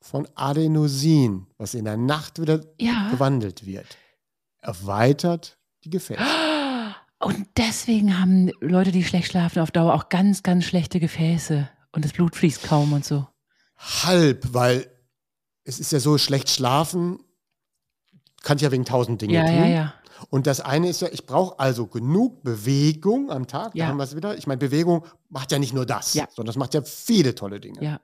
[SPEAKER 2] von Adenosin, was in der Nacht wieder
[SPEAKER 1] Ja.
[SPEAKER 2] gewandelt wird, erweitert die Gefäße.
[SPEAKER 1] Und deswegen haben Leute, die schlecht schlafen, auf Dauer auch ganz, ganz schlechte Gefäße. Und das Blut fließt kaum und so.
[SPEAKER 2] Halb, weil es ist ja so, schlecht schlafen kann ich ja wegen tausend Dingen
[SPEAKER 1] Ja,
[SPEAKER 2] tun.
[SPEAKER 1] ja, ja.
[SPEAKER 2] Und das eine ist ja, ich brauche also genug Bewegung am Tag. Da
[SPEAKER 1] Ja.
[SPEAKER 2] haben wir es wieder. Ich meine, Bewegung macht ja nicht nur das,
[SPEAKER 1] Ja.
[SPEAKER 2] sondern es macht ja viele tolle Dinge.
[SPEAKER 1] Ja.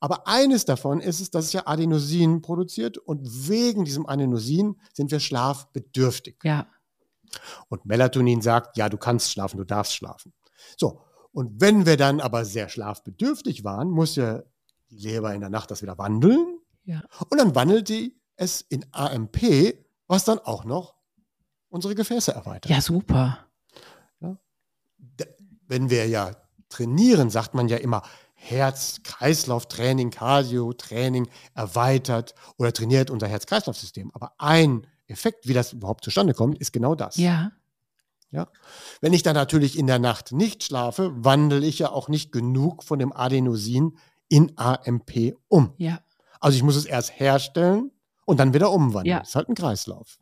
[SPEAKER 2] Aber eines davon ist es, dass es ja Adenosin produziert und wegen diesem Adenosin sind wir schlafbedürftig.
[SPEAKER 1] Ja.
[SPEAKER 2] Und Melatonin sagt, ja, du kannst schlafen, du darfst schlafen. So, und wenn wir dann aber sehr schlafbedürftig waren, muss ja die Leber in der Nacht das wieder wandeln.
[SPEAKER 1] Ja.
[SPEAKER 2] Und dann wandelt die es in AMP, was dann auch noch unsere Gefäße erweitert.
[SPEAKER 1] Ja, super.
[SPEAKER 2] D- Wenn wir ja trainieren, sagt man ja immer Herz-Kreislauf-Training, Cardio-Training erweitert oder trainiert unser Herz-Kreislauf-System. Aber ein Effekt, wie das überhaupt zustande kommt, ist genau das.
[SPEAKER 1] Ja.
[SPEAKER 2] Wenn ich dann natürlich in der Nacht nicht schlafe, wandle ich ja auch nicht genug von dem Adenosin in AMP um.
[SPEAKER 1] Ja.
[SPEAKER 2] Also ich muss es erst herstellen und dann wieder umwandeln.
[SPEAKER 1] Ja.
[SPEAKER 2] Das ist halt ein Kreislauf.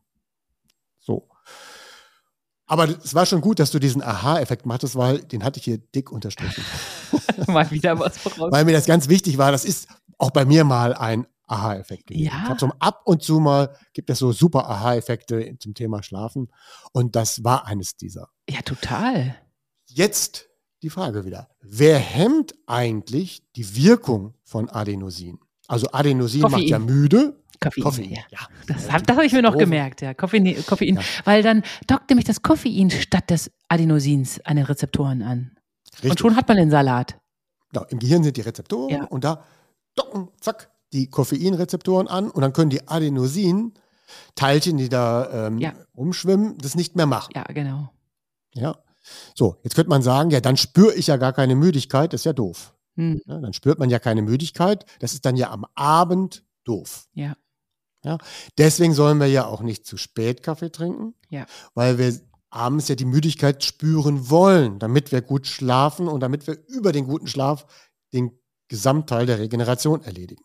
[SPEAKER 2] Aber es war schon gut, dass du diesen Aha-Effekt machtest, weil den hatte ich hier dick unterstrichen.
[SPEAKER 1] Mal wieder was voraus.
[SPEAKER 2] weil mir das ganz wichtig war. Das ist auch bei mir mal ein Aha-Effekt gewesen.
[SPEAKER 1] Ja.
[SPEAKER 2] Ich habe so ab und zu mal, gibt es so super Aha-Effekte zum Thema Schlafen. Und das war eines dieser.
[SPEAKER 1] Ja, total.
[SPEAKER 2] Jetzt die Frage wieder. Wer hemmt eigentlich die Wirkung von Adenosin? Also Adenosin macht
[SPEAKER 1] Koffein.
[SPEAKER 2] ja müde.
[SPEAKER 1] Koffein.
[SPEAKER 2] Koffein.
[SPEAKER 1] Ja.
[SPEAKER 2] Ja.
[SPEAKER 1] Das habe das hab ich mir noch gemerkt, ja. Koffein, Koffein.
[SPEAKER 2] Ja.
[SPEAKER 1] Weil dann dockt nämlich das Koffein statt des Adenosins an den Rezeptoren an.
[SPEAKER 2] Richtig.
[SPEAKER 1] Und schon hat man den Salat.
[SPEAKER 2] Genau, Im Gehirn sind die Rezeptoren
[SPEAKER 1] Ja.
[SPEAKER 2] und da docken, zack, die Koffeinrezeptoren an und dann können die Adenosin-Teilchen, die da ähm,
[SPEAKER 1] Ja.
[SPEAKER 2] rumschwimmen, das nicht mehr machen.
[SPEAKER 1] Ja, genau.
[SPEAKER 2] Ja. So, jetzt könnte man sagen, ja, dann spüre ich ja gar keine Müdigkeit, das ist ja doof.
[SPEAKER 1] Hm.
[SPEAKER 2] Ja, dann spürt man ja keine Müdigkeit, das ist dann ja am Abend doof.
[SPEAKER 1] Ja.
[SPEAKER 2] Deswegen sollen wir ja auch nicht zu spät Kaffee trinken,
[SPEAKER 1] Ja.
[SPEAKER 2] weil wir abends ja die Müdigkeit spüren wollen, damit wir gut schlafen und damit wir über den guten Schlaf den Gesamtteil der Regeneration erledigen.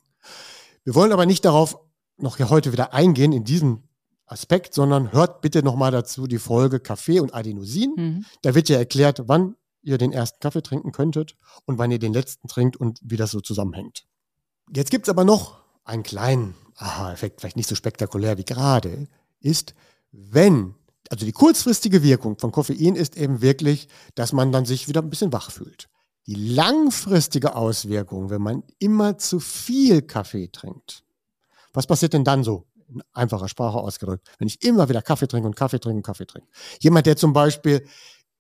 [SPEAKER 2] Wir wollen aber nicht darauf noch hier heute wieder eingehen in diesem Aspekt, sondern hört bitte nochmal dazu die Folge Kaffee und Adenosin.
[SPEAKER 1] Mhm.
[SPEAKER 2] Da wird ja erklärt, wann ihr den ersten Kaffee trinken könntet und wann ihr den letzten trinkt und wie das so zusammenhängt. Jetzt gibt es aber noch einen kleinen Aha-Effekt, vielleicht nicht so spektakulär wie gerade, ist, wenn, also die kurzfristige Wirkung von Koffein ist eben wirklich, dass man dann sich wieder ein bisschen wach fühlt. Die langfristige Auswirkung, wenn man immer zu viel Kaffee trinkt, was passiert denn dann so? In einfacher Sprache ausgedrückt. Wenn ich immer wieder Kaffee trinke und Kaffee trinke und Kaffee trinke. Jemand, der zum Beispiel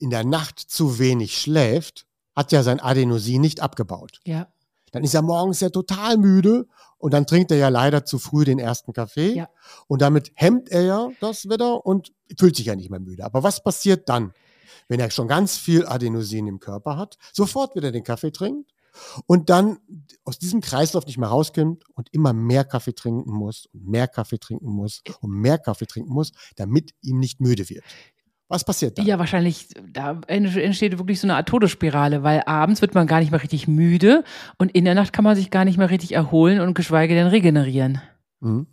[SPEAKER 2] in der Nacht zu wenig schläft, hat ja sein Adenosin nicht abgebaut.
[SPEAKER 1] Ja.
[SPEAKER 2] Dann ist er morgens ja total müde und dann trinkt er ja leider zu früh den ersten Kaffee.
[SPEAKER 1] Ja.
[SPEAKER 2] Und damit hemmt er ja das wieder und fühlt sich ja nicht mehr müde. Aber was passiert dann, wenn er schon ganz viel Adenosin im Körper hat? Sofort wieder den Kaffee trinkt und dann aus diesem Kreislauf nicht mehr rauskommt und immer mehr Kaffee trinken muss und mehr Kaffee trinken muss und mehr Kaffee trinken muss, damit ihm nicht müde wird. Was passiert dann?
[SPEAKER 1] Ja, wahrscheinlich, da entsteht wirklich so eine Art Todesspirale, weil abends wird man gar nicht mehr richtig müde und in der Nacht kann man sich gar nicht mehr richtig erholen und geschweige denn regenerieren.
[SPEAKER 2] Mhm.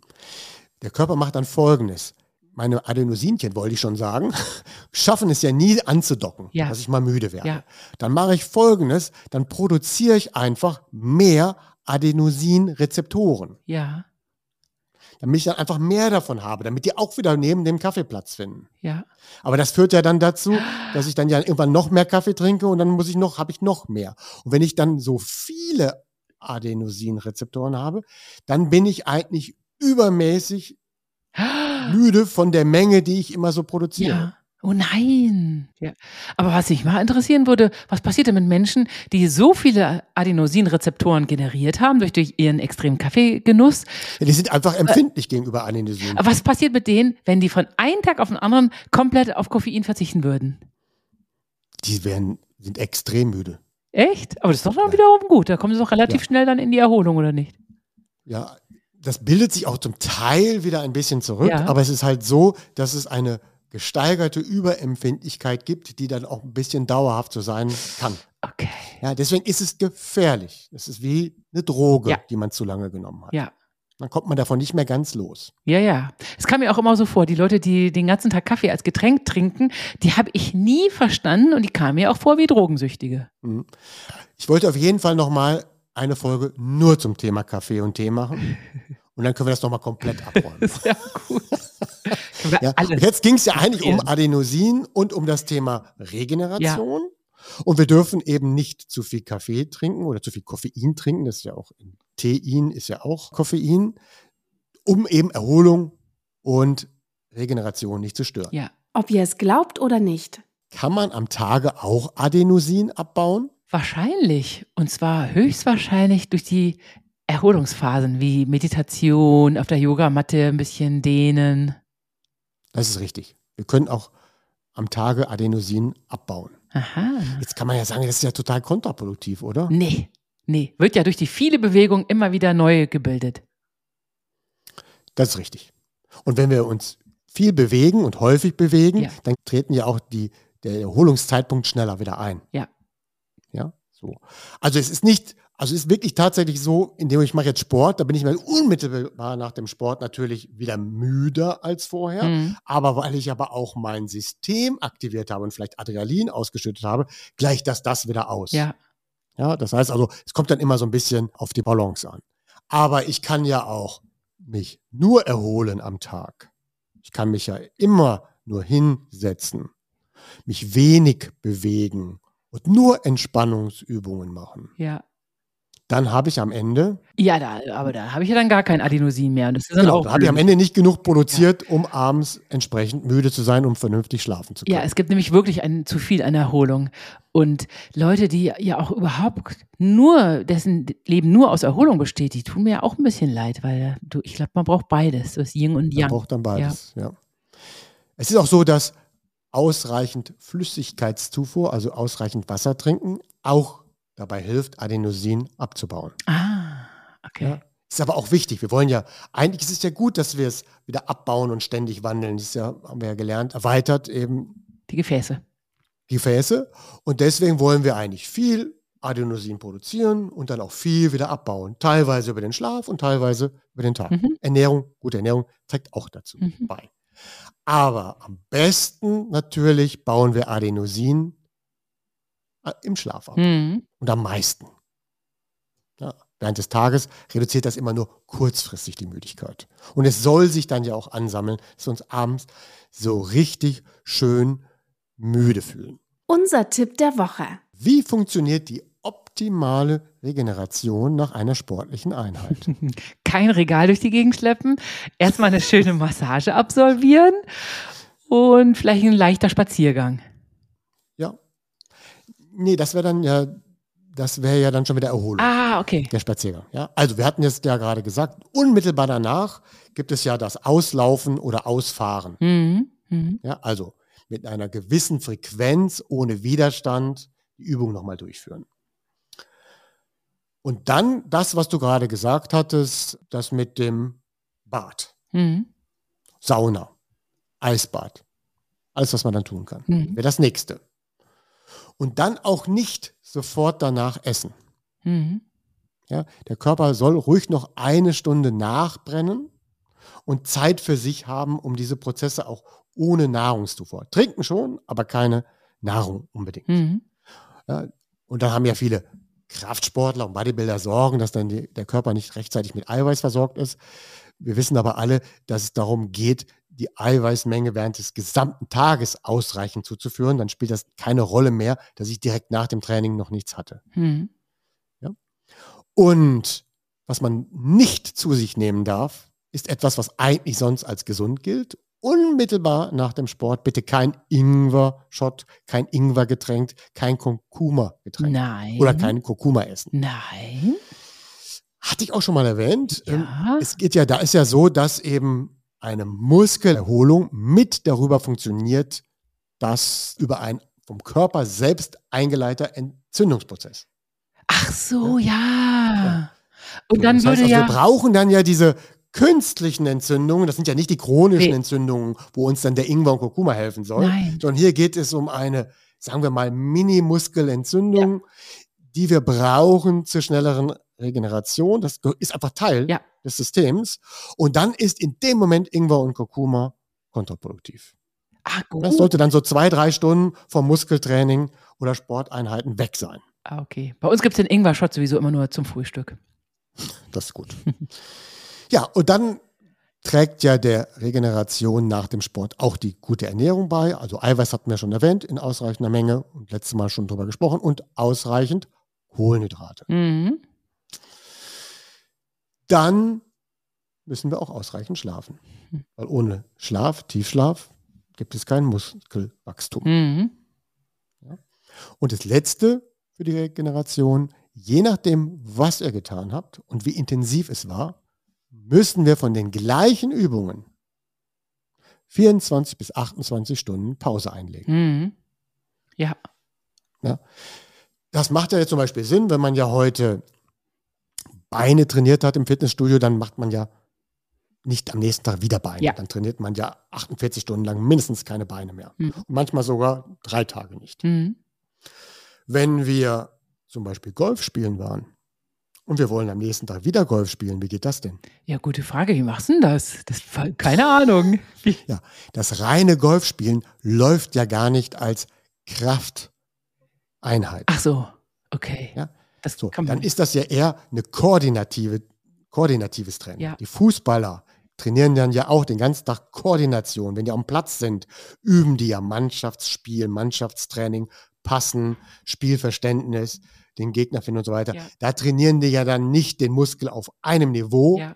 [SPEAKER 2] Der Körper macht dann Folgendes. Meine Adenosinchen, wollte ich schon sagen, schaffen es ja nie anzudocken,
[SPEAKER 1] Ja.
[SPEAKER 2] dass ich mal müde werde.
[SPEAKER 1] Ja.
[SPEAKER 2] Dann mache ich Folgendes, dann produziere ich einfach mehr Adenosinrezeptoren,
[SPEAKER 1] Ja,
[SPEAKER 2] damit ich dann einfach mehr davon habe, damit die auch wieder neben dem Kaffee Platz finden.
[SPEAKER 1] ja.
[SPEAKER 2] Aber das führt ja dann dazu, dass ich dann ja irgendwann noch mehr Kaffee trinke und dann muss ich noch, habe ich noch mehr. Und wenn ich dann so viele Adenosinrezeptoren habe, dann bin ich eigentlich übermäßig müde von der Menge, die ich immer so produziere.
[SPEAKER 1] Ja. Oh nein. Ja. Aber was mich mal interessieren würde, was passiert denn mit Menschen, die so viele Adenosinrezeptoren generiert haben durch, durch ihren extremen Kaffeegenuss?
[SPEAKER 2] Ja, die sind einfach empfindlich gegenüber Adenosin.
[SPEAKER 1] Aber was passiert mit denen, wenn die von einem Tag auf den anderen komplett auf Koffein verzichten würden?
[SPEAKER 2] Die werden, sind extrem müde.
[SPEAKER 1] Echt? Aber das ist doch dann wiederum gut. Da kommen sie doch relativ
[SPEAKER 2] Ja.
[SPEAKER 1] schnell dann in die Erholung, oder nicht?
[SPEAKER 2] Ja, das bildet sich auch zum Teil wieder ein bisschen zurück,
[SPEAKER 1] Ja.
[SPEAKER 2] aber es ist halt so, dass es eine gesteigerte Überempfindlichkeit gibt, die dann auch ein bisschen dauerhaft so sein kann.
[SPEAKER 1] Okay.
[SPEAKER 2] Ja, deswegen ist es gefährlich. Es ist wie eine Droge,
[SPEAKER 1] Ja.
[SPEAKER 2] die man zu lange genommen hat.
[SPEAKER 1] Ja.
[SPEAKER 2] Dann kommt man davon nicht mehr ganz los.
[SPEAKER 1] Ja, ja. Es kam mir auch immer so vor, die Leute, die den ganzen Tag Kaffee als Getränk trinken, die habe ich nie verstanden und die kamen mir auch vor wie Drogensüchtige.
[SPEAKER 2] Mhm. Ich wollte auf jeden Fall nochmal eine Folge nur zum Thema Kaffee und Tee machen. Und dann können wir das nochmal komplett abräumen.
[SPEAKER 1] Sehr gut.
[SPEAKER 2] Ja. jetzt ging es ja eigentlich um. Adenosin und um das Thema Regeneration. Und wir dürfen eben nicht zu viel Kaffee trinken oder zu viel Koffein trinken. Das ist ja auch in Tein ist ja auch Koffein, um eben Erholung und Regeneration nicht zu stören.
[SPEAKER 1] Ja.
[SPEAKER 3] Ob ihr es glaubt oder nicht.
[SPEAKER 2] Kann man am Tage auch Adenosin abbauen?
[SPEAKER 1] Wahrscheinlich. Und zwar höchstwahrscheinlich durch die Erholungsphasen wie Meditation, auf der Yogamatte ein bisschen dehnen.
[SPEAKER 2] Das ist richtig. Wir können auch am Tage Adenosin abbauen.
[SPEAKER 1] Aha.
[SPEAKER 2] Jetzt kann man ja sagen, das ist ja total kontraproduktiv, oder?
[SPEAKER 1] Nee, nee. Wird ja durch die viele Bewegung immer wieder neu gebildet.
[SPEAKER 2] Das ist richtig. Und wenn wir uns viel bewegen und häufig bewegen,
[SPEAKER 1] Ja.
[SPEAKER 2] dann treten ja auch die, der Erholungszeitpunkt schneller wieder ein.
[SPEAKER 1] Ja.
[SPEAKER 2] Ja, so. Also es ist nicht, also ist wirklich tatsächlich so, indem ich mache jetzt Sport, da bin ich mal unmittelbar nach dem Sport natürlich wieder müder als vorher.
[SPEAKER 1] Mhm.
[SPEAKER 2] Aber weil ich aber auch mein System aktiviert habe und vielleicht Adrenalin ausgeschüttet habe, gleicht das das wieder aus.
[SPEAKER 1] Ja.
[SPEAKER 2] Ja, das heißt also, es kommt dann immer so ein bisschen auf die Balance an. Aber ich kann ja auch mich nur erholen am Tag. Ich kann mich ja immer nur hinsetzen, mich wenig bewegen und nur Entspannungsübungen machen.
[SPEAKER 1] Ja.
[SPEAKER 2] Dann habe ich am Ende,
[SPEAKER 1] Ja, da, aber da habe ich ja dann gar kein Adenosin mehr. Und das ist dann
[SPEAKER 2] genau,
[SPEAKER 1] auch
[SPEAKER 2] dann habe ich am. Ende nicht genug produziert, um abends entsprechend müde zu sein, um vernünftig schlafen zu können.
[SPEAKER 1] Ja, es gibt nämlich wirklich ein, zu viel an Erholung. Und Leute, die ja auch überhaupt nur, dessen Leben nur aus Erholung besteht, die tun mir ja auch ein bisschen leid, weil du, ich glaube, man braucht beides, das Yin und
[SPEAKER 2] Man
[SPEAKER 1] Yang.
[SPEAKER 2] braucht dann beides. Ja. Es ist auch so, dass ausreichend Flüssigkeitszufuhr, also ausreichend Wasser trinken, auch dabei hilft, Adenosin abzubauen.
[SPEAKER 1] Ah, okay.
[SPEAKER 2] Ja. Ist aber auch wichtig. Wir wollen ja, eigentlich ist es ja gut, dass wir es wieder abbauen und ständig wandeln. Das ist ja, haben wir ja gelernt, erweitert eben
[SPEAKER 1] Die Gefäße.
[SPEAKER 2] die Gefäße. Und deswegen wollen wir eigentlich viel Adenosin produzieren und dann auch viel wieder abbauen. Teilweise über den Schlaf und teilweise über den Tag.
[SPEAKER 1] Mhm.
[SPEAKER 2] Ernährung, gute Ernährung trägt auch dazu
[SPEAKER 1] Mhm.
[SPEAKER 2] bei. Aber am besten natürlich bauen wir Adenosin im Schlaf ab.
[SPEAKER 1] Mhm.
[SPEAKER 2] Und am meisten. Ja, während des Tages reduziert das immer nur kurzfristig die Müdigkeit. Und es soll sich dann ja auch ansammeln, dass wir uns abends so richtig schön müde fühlen.
[SPEAKER 3] Unser Tipp der Woche.
[SPEAKER 2] Wie funktioniert die optimale Regeneration nach einer sportlichen Einheit?
[SPEAKER 1] Kein Regal durch die Gegend schleppen, erstmal eine schöne Massage absolvieren und vielleicht ein leichter Spaziergang.
[SPEAKER 2] Nee, das wäre dann ja, das wäre ja dann schon wieder Erholung.
[SPEAKER 1] Ah, okay.
[SPEAKER 2] Der Spaziergang. Ja? Also wir hatten jetzt ja gerade gesagt, unmittelbar danach gibt es ja das Auslaufen oder Ausfahren.
[SPEAKER 1] Mhm. Mhm.
[SPEAKER 2] Ja? Also mit einer gewissen Frequenz, ohne Widerstand, die Übung nochmal durchführen. Und dann das, was du gerade gesagt hattest, das mit dem Bad,
[SPEAKER 1] Mhm.
[SPEAKER 2] Sauna, Eisbad, alles, was man dann tun kann,
[SPEAKER 1] Mhm.
[SPEAKER 2] wäre das nächste. Und dann auch nicht sofort danach essen.
[SPEAKER 1] Mhm.
[SPEAKER 2] Ja, der Körper soll ruhig noch eine Stunde nachbrennen und Zeit für sich haben, um diese Prozesse auch ohne Nahrungszufuhr. Trinken schon, aber keine Nahrung unbedingt.
[SPEAKER 1] Mhm.
[SPEAKER 2] Ja, und dann haben ja viele Kraftsportler und Bodybuilder Sorgen, dass dann die, der Körper nicht rechtzeitig mit Eiweiß versorgt ist. Wir wissen aber alle, dass es darum geht, die Eiweißmenge während des gesamten Tages ausreichend zuzuführen. Dann spielt das keine Rolle mehr, dass ich direkt nach dem Training noch nichts hatte.
[SPEAKER 1] Mhm.
[SPEAKER 2] Und was man nicht zu sich nehmen darf, ist etwas, was eigentlich sonst als gesund gilt. Unmittelbar nach dem Sport bitte kein Ingwer-Shot, kein Ingwer-Getränk, kein Kurkuma-Getränk.
[SPEAKER 1] Nein.
[SPEAKER 2] Oder kein Kurkuma essen.
[SPEAKER 1] Nein.
[SPEAKER 2] Hatte ich auch schon mal erwähnt. Ähm,
[SPEAKER 1] Ja.
[SPEAKER 2] Es geht ja, da ist ja so, dass eben eine Muskelerholung mit darüber funktioniert, dass über einen vom Körper selbst eingeleiteter Entzündungsprozess.
[SPEAKER 1] Ach so, ja. Und dann
[SPEAKER 2] das heißt,
[SPEAKER 1] würde
[SPEAKER 2] also,
[SPEAKER 1] ja.
[SPEAKER 2] wir brauchen dann ja diese künstlichen Entzündungen, das sind ja nicht die chronischen
[SPEAKER 1] Nee.
[SPEAKER 2] Entzündungen, wo uns dann der Ingwer und Kurkuma helfen soll,
[SPEAKER 1] Nein.
[SPEAKER 2] sondern hier geht es um eine, sagen wir mal, Mini-Muskelentzündung, die wir brauchen zur schnelleren Regeneration. Das ist einfach Teil
[SPEAKER 1] Ja.
[SPEAKER 2] des Systems. Und dann ist in dem Moment Ingwer und Kurkuma kontraproduktiv.
[SPEAKER 1] Ah, gut.
[SPEAKER 2] Das sollte dann so zwei, drei Stunden vom Muskeltraining oder Sporteinheiten weg sein.
[SPEAKER 1] Ah, okay. Bei uns gibt es den Ingwer-Shot sowieso immer nur zum Frühstück.
[SPEAKER 2] Das ist gut. ja, und dann trägt ja der Regeneration nach dem Sport auch die gute Ernährung bei. Also Eiweiß hatten wir schon erwähnt in ausreichender Menge und letztes Mal schon drüber gesprochen und ausreichend Kohlenhydrate.
[SPEAKER 1] Mhm.
[SPEAKER 2] Dann müssen wir auch ausreichend schlafen. Weil ohne Schlaf, Tiefschlaf, gibt es kein Muskelwachstum.
[SPEAKER 1] Mhm.
[SPEAKER 2] Und das Letzte für die Regeneration, je nachdem, was ihr getan habt und wie intensiv es war, müssen wir von den gleichen Übungen 24 bis 28 Stunden Pause einlegen.
[SPEAKER 1] Mhm. Ja.
[SPEAKER 2] Das macht ja jetzt zum Beispiel Sinn, wenn man ja heute Beine trainiert hat im Fitnessstudio, dann macht man ja nicht am nächsten Tag wieder Beine.
[SPEAKER 1] Ja.
[SPEAKER 2] Dann trainiert man ja 48 Stunden lang mindestens keine Beine mehr.
[SPEAKER 1] Mhm.
[SPEAKER 2] Und manchmal sogar drei Tage nicht.
[SPEAKER 1] Mhm.
[SPEAKER 2] Wenn wir zum Beispiel Golf spielen waren und wir wollen am nächsten Tag wieder Golf spielen, wie geht das denn?
[SPEAKER 1] Ja, gute Frage. Wie machst du denn das? das keine Ahnung.
[SPEAKER 2] Ja, das reine Golfspielen läuft ja gar nicht als Krafteinheit.
[SPEAKER 1] Ach so. Okay.
[SPEAKER 2] Ja.
[SPEAKER 1] Das
[SPEAKER 2] So,
[SPEAKER 1] kann man.
[SPEAKER 2] dann ist das ja eher eine koordinative, koordinatives Training.
[SPEAKER 1] Ja.
[SPEAKER 2] Die Fußballer trainieren dann ja auch den ganzen Tag Koordination. Wenn die am Platz sind, üben die ja Mannschaftsspiel, Mannschaftstraining, Passen, Spielverständnis, den Gegner finden und so weiter.
[SPEAKER 1] Ja.
[SPEAKER 2] Da trainieren die ja dann nicht den Muskel auf einem Niveau,
[SPEAKER 1] ja.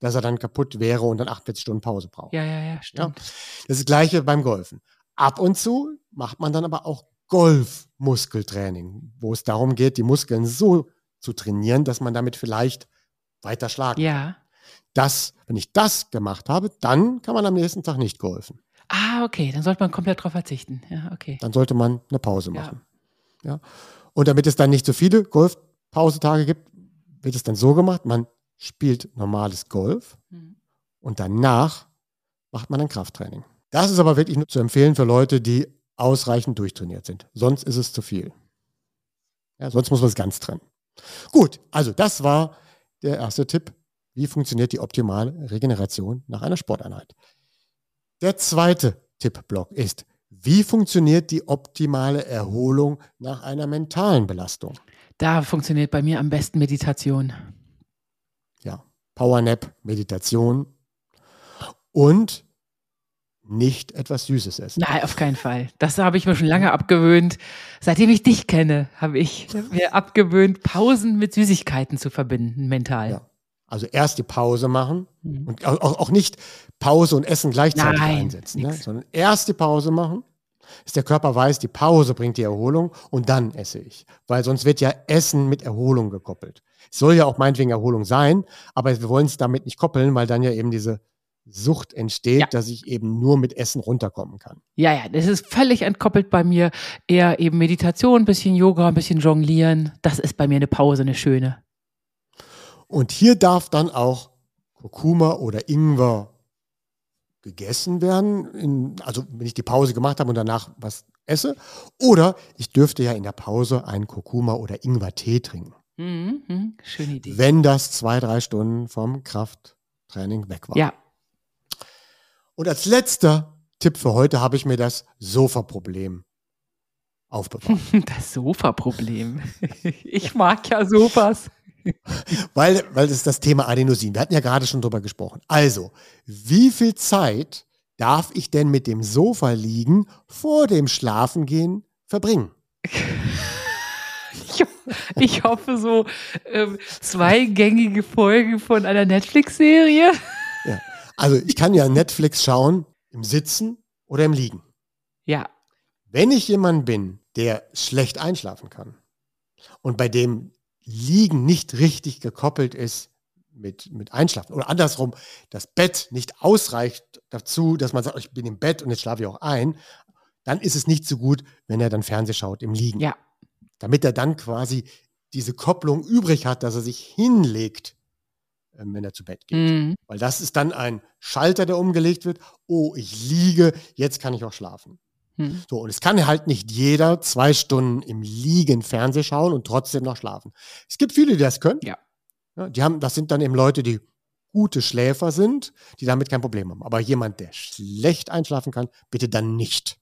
[SPEAKER 2] dass er dann kaputt wäre und dann 48 Stunden Pause braucht.
[SPEAKER 1] ja, ja, ja, stimmt.
[SPEAKER 2] Das ist das gleiche beim Golfen. Ab und zu macht man dann aber auch Golfmuskeltraining, wo es darum geht, die Muskeln so zu trainieren, dass man damit vielleicht weiter schlagen kann.
[SPEAKER 1] Ja.
[SPEAKER 2] Das, wenn ich das gemacht habe, dann kann man am nächsten Tag nicht golfen.
[SPEAKER 1] Ah, okay. Dann sollte man komplett drauf verzichten. Ja, okay.
[SPEAKER 2] Dann sollte man eine Pause
[SPEAKER 1] Ja.
[SPEAKER 2] machen. Ja. Und damit es dann nicht so viele Golfpausetage gibt, wird es dann so gemacht, man spielt normales Golf
[SPEAKER 1] Mhm.
[SPEAKER 2] und danach macht man ein Krafttraining. Das ist aber wirklich nur zu empfehlen für Leute, die ausreichend durchtrainiert sind. Sonst ist es zu viel. Ja, sonst muss man es ganz trennen. Gut, also das war der erste Tipp. Wie funktioniert die optimale Regeneration nach einer Sporteinheit? Der zweite Tippblock ist, wie funktioniert die optimale Erholung nach einer mentalen Belastung?
[SPEAKER 1] Da funktioniert bei mir am besten Meditation.
[SPEAKER 2] Ja, Powernap, Meditation und nicht etwas Süßes essen.
[SPEAKER 1] Nein, auf keinen Fall. Das habe ich mir schon lange abgewöhnt. Seitdem ich dich kenne, habe ich mir abgewöhnt, Pausen mit Süßigkeiten zu verbinden, mental.
[SPEAKER 2] Ja. Also erst die Pause machen
[SPEAKER 1] Mhm.
[SPEAKER 2] und auch, auch nicht Pause und Essen gleichzeitig
[SPEAKER 1] Nein,
[SPEAKER 2] einsetzen, ne? sondern erst die Pause machen dass der Körper weiß, die Pause bringt die Erholung und dann esse ich. Weil sonst wird ja Essen mit Erholung gekoppelt. Es soll ja auch meinetwegen Erholung sein, aber wir wollen es damit nicht koppeln, weil dann ja eben diese Sucht entsteht, ja. dass ich eben nur mit Essen runterkommen kann.
[SPEAKER 1] Ja, ja, das ist völlig entkoppelt bei mir. Eher eben Meditation, ein bisschen Yoga, ein bisschen Jonglieren. Das ist bei mir eine Pause, eine schöne.
[SPEAKER 2] Und hier darf dann auch Kurkuma oder Ingwer gegessen werden, in, also wenn ich die Pause gemacht habe und danach was esse. Oder ich dürfte ja in der Pause einen Kurkuma oder Ingwer-Tee trinken.
[SPEAKER 1] Mhm, mhm, schöne Idee.
[SPEAKER 2] Wenn das zwei, drei Stunden vom Krafttraining weg war.
[SPEAKER 1] Ja.
[SPEAKER 2] Und als letzter Tipp für heute habe ich mir das Sofa-Problem aufbewahrt.
[SPEAKER 1] Das Sofa-Problem. Ich mag ja Sofas.
[SPEAKER 2] weil, weil das ist das Thema Adenosin. Wir hatten ja gerade schon drüber gesprochen. Also, wie viel Zeit darf ich denn mit dem Sofa liegen vor dem Schlafengehen verbringen?
[SPEAKER 1] Ich, ich hoffe so ähm, zweigängige Folgen von einer Netflix-Serie.
[SPEAKER 2] Ja. Also ich kann ja Netflix schauen im Sitzen oder im Liegen.
[SPEAKER 1] Ja.
[SPEAKER 2] Wenn ich jemand bin, der schlecht einschlafen kann und bei dem Liegen nicht richtig gekoppelt ist mit, mit Einschlafen. Oder andersrum, das Bett nicht ausreicht dazu, dass man sagt, ich bin im Bett und jetzt schlafe ich auch ein, dann ist es nicht so gut, wenn er dann Fernseh schaut im Liegen.
[SPEAKER 1] Ja.
[SPEAKER 2] Damit er dann quasi diese Kopplung übrig hat, dass er sich hinlegt, wenn er zu Bett geht. Mhm. Weil das ist dann ein Schalter, der umgelegt wird. Oh, ich liege, jetzt kann ich auch schlafen. Hm. So, und es kann halt nicht jeder zwei Stunden im Liegen Fernseh schauen und trotzdem noch schlafen. Es gibt viele, die das können.
[SPEAKER 1] Ja.
[SPEAKER 2] ja. die haben, das sind dann eben Leute, die gute Schläfer sind, die damit kein Problem haben. Aber jemand, der schlecht einschlafen kann, bitte dann nicht.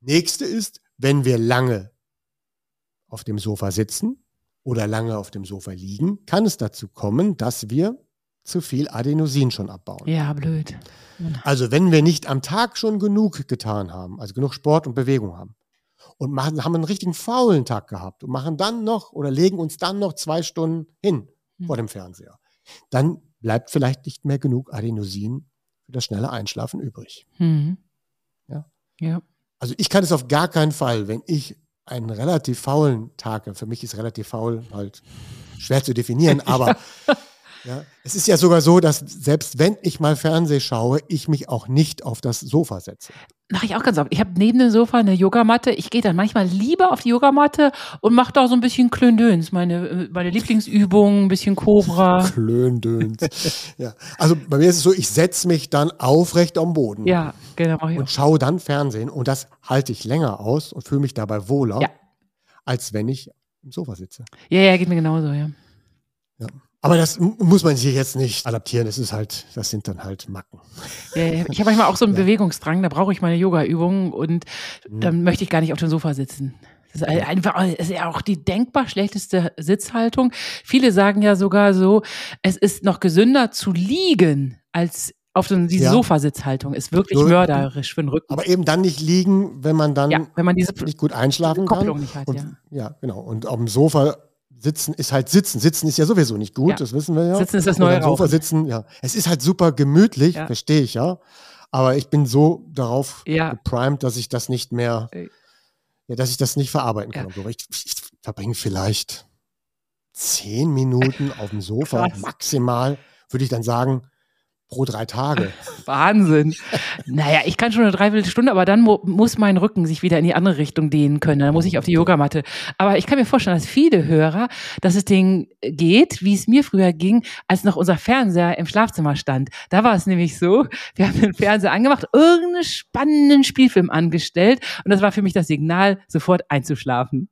[SPEAKER 2] Nächste ist, wenn wir lange auf dem Sofa sitzen oder lange auf dem Sofa liegen, kann es dazu kommen, dass wir zu viel Adenosin schon abbauen.
[SPEAKER 1] Ja, blöd.
[SPEAKER 2] Also wenn wir nicht am Tag schon genug getan haben, also genug Sport und Bewegung haben und machen, haben einen richtigen faulen Tag gehabt und machen dann noch oder legen uns dann noch zwei Stunden hin mhm. vor dem Fernseher, dann bleibt vielleicht nicht mehr genug Adenosin für das schnelle Einschlafen übrig.
[SPEAKER 1] Mhm.
[SPEAKER 2] Ja?
[SPEAKER 1] ja.
[SPEAKER 2] Also ich kann es auf gar keinen Fall, wenn ich einen relativ faulen Tag, für mich ist relativ faul halt schwer zu definieren, aber Ja, es ist ja sogar so, dass selbst wenn ich mal Fernseh schaue, ich mich auch nicht auf das Sofa setze.
[SPEAKER 1] Mache ich auch ganz oft. Ich habe neben dem Sofa eine Yogamatte. Ich gehe dann manchmal lieber auf die Yogamatte und mache da so ein bisschen Klöndöns. Meine, meine Lieblingsübung, ein bisschen Cobra.
[SPEAKER 2] Klöndöns. ja. Also bei mir ist es so, ich setze mich dann aufrecht am Boden.
[SPEAKER 1] Ja, genau.
[SPEAKER 2] Und schaue dann Fernsehen und das halte ich länger aus und fühle mich dabei wohler,
[SPEAKER 1] ja.
[SPEAKER 2] als wenn ich im Sofa sitze.
[SPEAKER 1] Ja, ja, geht mir genauso, ja.
[SPEAKER 2] Ja. Aber das muss man sich jetzt nicht adaptieren. Das ist halt, das sind dann halt Macken.
[SPEAKER 1] Ja, ich habe manchmal auch so einen ja. Bewegungsdrang. Da brauche ich meine Yoga-Übungen und mhm. dann möchte ich gar nicht auf dem Sofa sitzen. Das ist einfach, das ist ja auch die denkbar schlechteste Sitzhaltung. Viele sagen ja sogar so, es ist noch gesünder zu liegen als auf so diese ja. Sofasitzhaltung ist wirklich so, mörderisch für den Rücken.
[SPEAKER 2] Aber eben dann nicht liegen, wenn man dann
[SPEAKER 1] ja, wenn man diese
[SPEAKER 2] nicht gut einschlafen kann.
[SPEAKER 1] Nicht hat,
[SPEAKER 2] und,
[SPEAKER 1] ja.
[SPEAKER 2] ja, genau. Und auf dem Sofa Sitzen ist halt Sitzen. Sitzen ist ja sowieso nicht gut, ja. das wissen wir ja.
[SPEAKER 1] Sitzen ist das neue Oder
[SPEAKER 2] Sofa sitzen, ja. Es ist halt super gemütlich, ja. verstehe ich ja. Aber ich bin so darauf
[SPEAKER 1] ja.
[SPEAKER 2] geprimed, dass ich das nicht mehr, ja, dass ich das nicht verarbeiten kann. Ja. Ich, ich verbringe vielleicht zehn Minuten auf dem Sofa, Krass. maximal, würde ich dann sagen, pro drei Tage.
[SPEAKER 1] Wahnsinn. naja, ich kann schon eine Dreiviertelstunde, aber dann mu muss mein Rücken sich wieder in die andere Richtung dehnen können. Dann muss ich auf die Yogamatte. Aber ich kann mir vorstellen, dass viele Hörer, dass es denen geht, wie es mir früher ging, als noch unser Fernseher im Schlafzimmer stand. Da war es nämlich so, wir haben den Fernseher angemacht, irgendeinen spannenden Spielfilm angestellt und das war für mich das Signal, sofort einzuschlafen.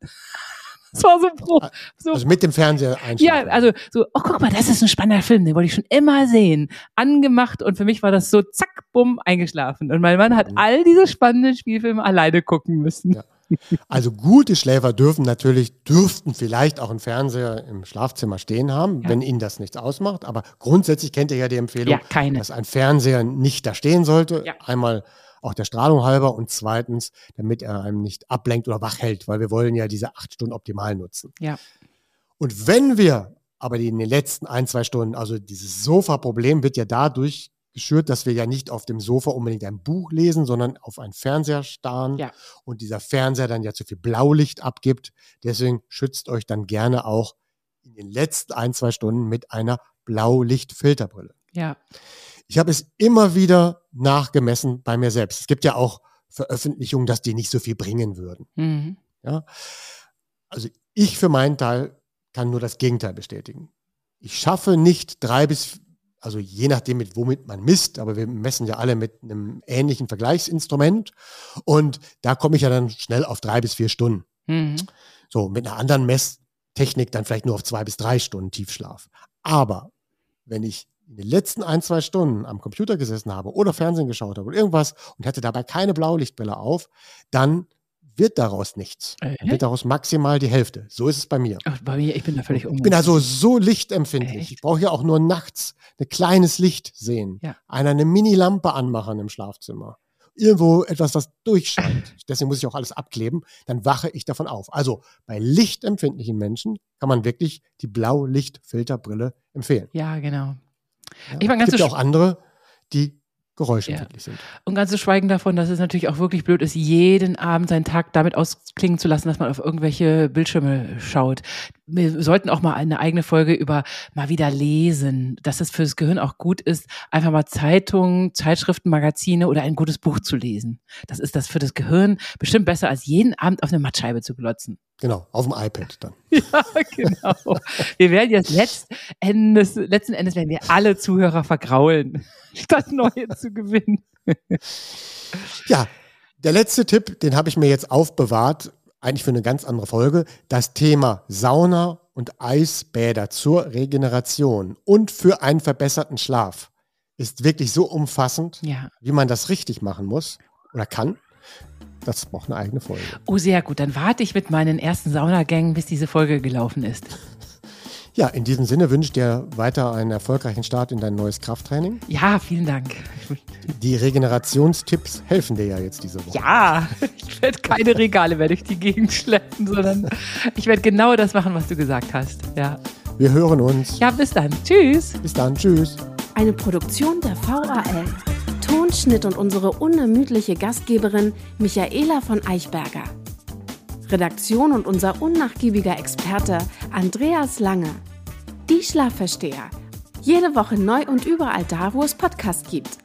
[SPEAKER 1] Das war so pro. So.
[SPEAKER 2] Also mit dem Fernseher einschlafen.
[SPEAKER 1] Ja, also so, oh guck mal, das ist ein spannender Film, den wollte ich schon immer sehen. Angemacht und für mich war das so zack, bumm, eingeschlafen. Und mein Mann hat mhm. all diese spannenden Spielfilme alleine gucken müssen. Ja.
[SPEAKER 2] Also gute Schläfer dürfen natürlich, dürften vielleicht auch einen Fernseher im Schlafzimmer stehen haben, ja. wenn ihnen das nichts ausmacht. Aber grundsätzlich kennt ihr ja die Empfehlung,
[SPEAKER 1] ja,
[SPEAKER 2] dass ein Fernseher nicht da stehen sollte.
[SPEAKER 1] Ja.
[SPEAKER 2] Einmal auch der Strahlung halber und zweitens, damit er einem nicht ablenkt oder wach hält, weil wir wollen ja diese acht Stunden optimal nutzen.
[SPEAKER 1] Ja.
[SPEAKER 2] Und wenn wir aber in den letzten ein, zwei Stunden, also dieses Sofa-Problem wird ja dadurch geschürt, dass wir ja nicht auf dem Sofa unbedingt ein Buch lesen, sondern auf einen Fernseher starren
[SPEAKER 1] Ja.
[SPEAKER 2] und dieser Fernseher dann ja zu viel Blaulicht abgibt. Deswegen schützt euch dann gerne auch in den letzten ein, zwei Stunden mit einer Blaulichtfilterbrille.
[SPEAKER 1] Ja.
[SPEAKER 2] Ich habe es immer wieder nachgemessen bei mir selbst. Es gibt ja auch Veröffentlichungen, dass die nicht so viel bringen würden.
[SPEAKER 1] Mhm.
[SPEAKER 2] Ja? Also ich für meinen Teil kann nur das Gegenteil bestätigen. Ich schaffe nicht drei bis, also je nachdem, mit womit man misst, aber wir messen ja alle mit einem ähnlichen Vergleichsinstrument und da komme ich ja dann schnell auf drei bis vier Stunden.
[SPEAKER 1] Mhm.
[SPEAKER 2] So, mit einer anderen Messtechnik dann vielleicht nur auf zwei bis drei Stunden Tiefschlaf. Aber wenn ich in den letzten ein, zwei Stunden am Computer gesessen habe oder Fernsehen geschaut habe oder irgendwas und hatte dabei keine Blaulichtbrille auf, dann wird daraus nichts.
[SPEAKER 1] Äh?
[SPEAKER 2] wird daraus maximal die Hälfte. So ist es bei mir.
[SPEAKER 1] Ach, bei mir, ich bin da völlig
[SPEAKER 2] Ich bin also so lichtempfindlich.
[SPEAKER 1] Echt?
[SPEAKER 2] Ich brauche ja auch nur nachts ein kleines Licht sehen.
[SPEAKER 1] Ja.
[SPEAKER 2] Einer eine Mini-Lampe anmachen im Schlafzimmer. Irgendwo etwas, das durchscheint. Deswegen muss ich auch alles abkleben. Dann wache ich davon auf. Also bei lichtempfindlichen Menschen kann man wirklich die Blaulichtfilterbrille empfehlen.
[SPEAKER 1] Ja, genau.
[SPEAKER 2] Ja.
[SPEAKER 1] Ich meine,
[SPEAKER 2] es
[SPEAKER 1] ganz
[SPEAKER 2] gibt ja auch andere, die geräuschempfindlich sind.
[SPEAKER 1] Und ganz zu schweigen davon, dass es natürlich auch wirklich blöd ist, jeden Abend seinen Tag damit ausklingen zu lassen, dass man auf irgendwelche Bildschirme schaut. Wir sollten auch mal eine eigene Folge über mal wieder lesen, dass es fürs Gehirn auch gut ist, einfach mal Zeitungen, Zeitschriften, Magazine oder ein gutes Buch zu lesen. Das ist das für das Gehirn bestimmt besser, als jeden Abend auf eine Mattscheibe zu glotzen.
[SPEAKER 2] Genau, auf dem iPad dann.
[SPEAKER 1] Ja, genau. Wir werden jetzt letzt Endes, letzten Endes werden wir alle Zuhörer vergraulen, statt neue zu gewinnen.
[SPEAKER 2] Ja, der letzte Tipp, den habe ich mir jetzt aufbewahrt, eigentlich für eine ganz andere Folge. Das Thema Sauna und Eisbäder zur Regeneration und für einen verbesserten Schlaf ist wirklich so umfassend,
[SPEAKER 1] Ja.
[SPEAKER 2] wie man das richtig machen muss oder kann. Das braucht eine eigene Folge.
[SPEAKER 1] Oh, sehr gut. Dann warte ich mit meinen ersten Saunagängen, bis diese Folge gelaufen ist.
[SPEAKER 2] Ja, in diesem Sinne wünsche ich dir weiter einen erfolgreichen Start in dein neues Krafttraining.
[SPEAKER 1] Ja, vielen Dank.
[SPEAKER 2] Die Regenerationstipps helfen dir ja jetzt diese Woche.
[SPEAKER 1] Ja, ich werde keine Regale mehr durch die Gegend schleppen, sondern ich werde genau das machen, was du gesagt hast. Ja.
[SPEAKER 2] Wir hören uns.
[SPEAKER 1] Ja, bis dann. Tschüss.
[SPEAKER 2] Bis dann. Tschüss.
[SPEAKER 3] Eine Produktion der VAL. Tonschnitt und unsere unermüdliche Gastgeberin Michaela von Eichberger. Redaktion und unser unnachgiebiger Experte Andreas Lange. Die Schlafversteher. Jede Woche neu und überall da, wo es Podcasts gibt.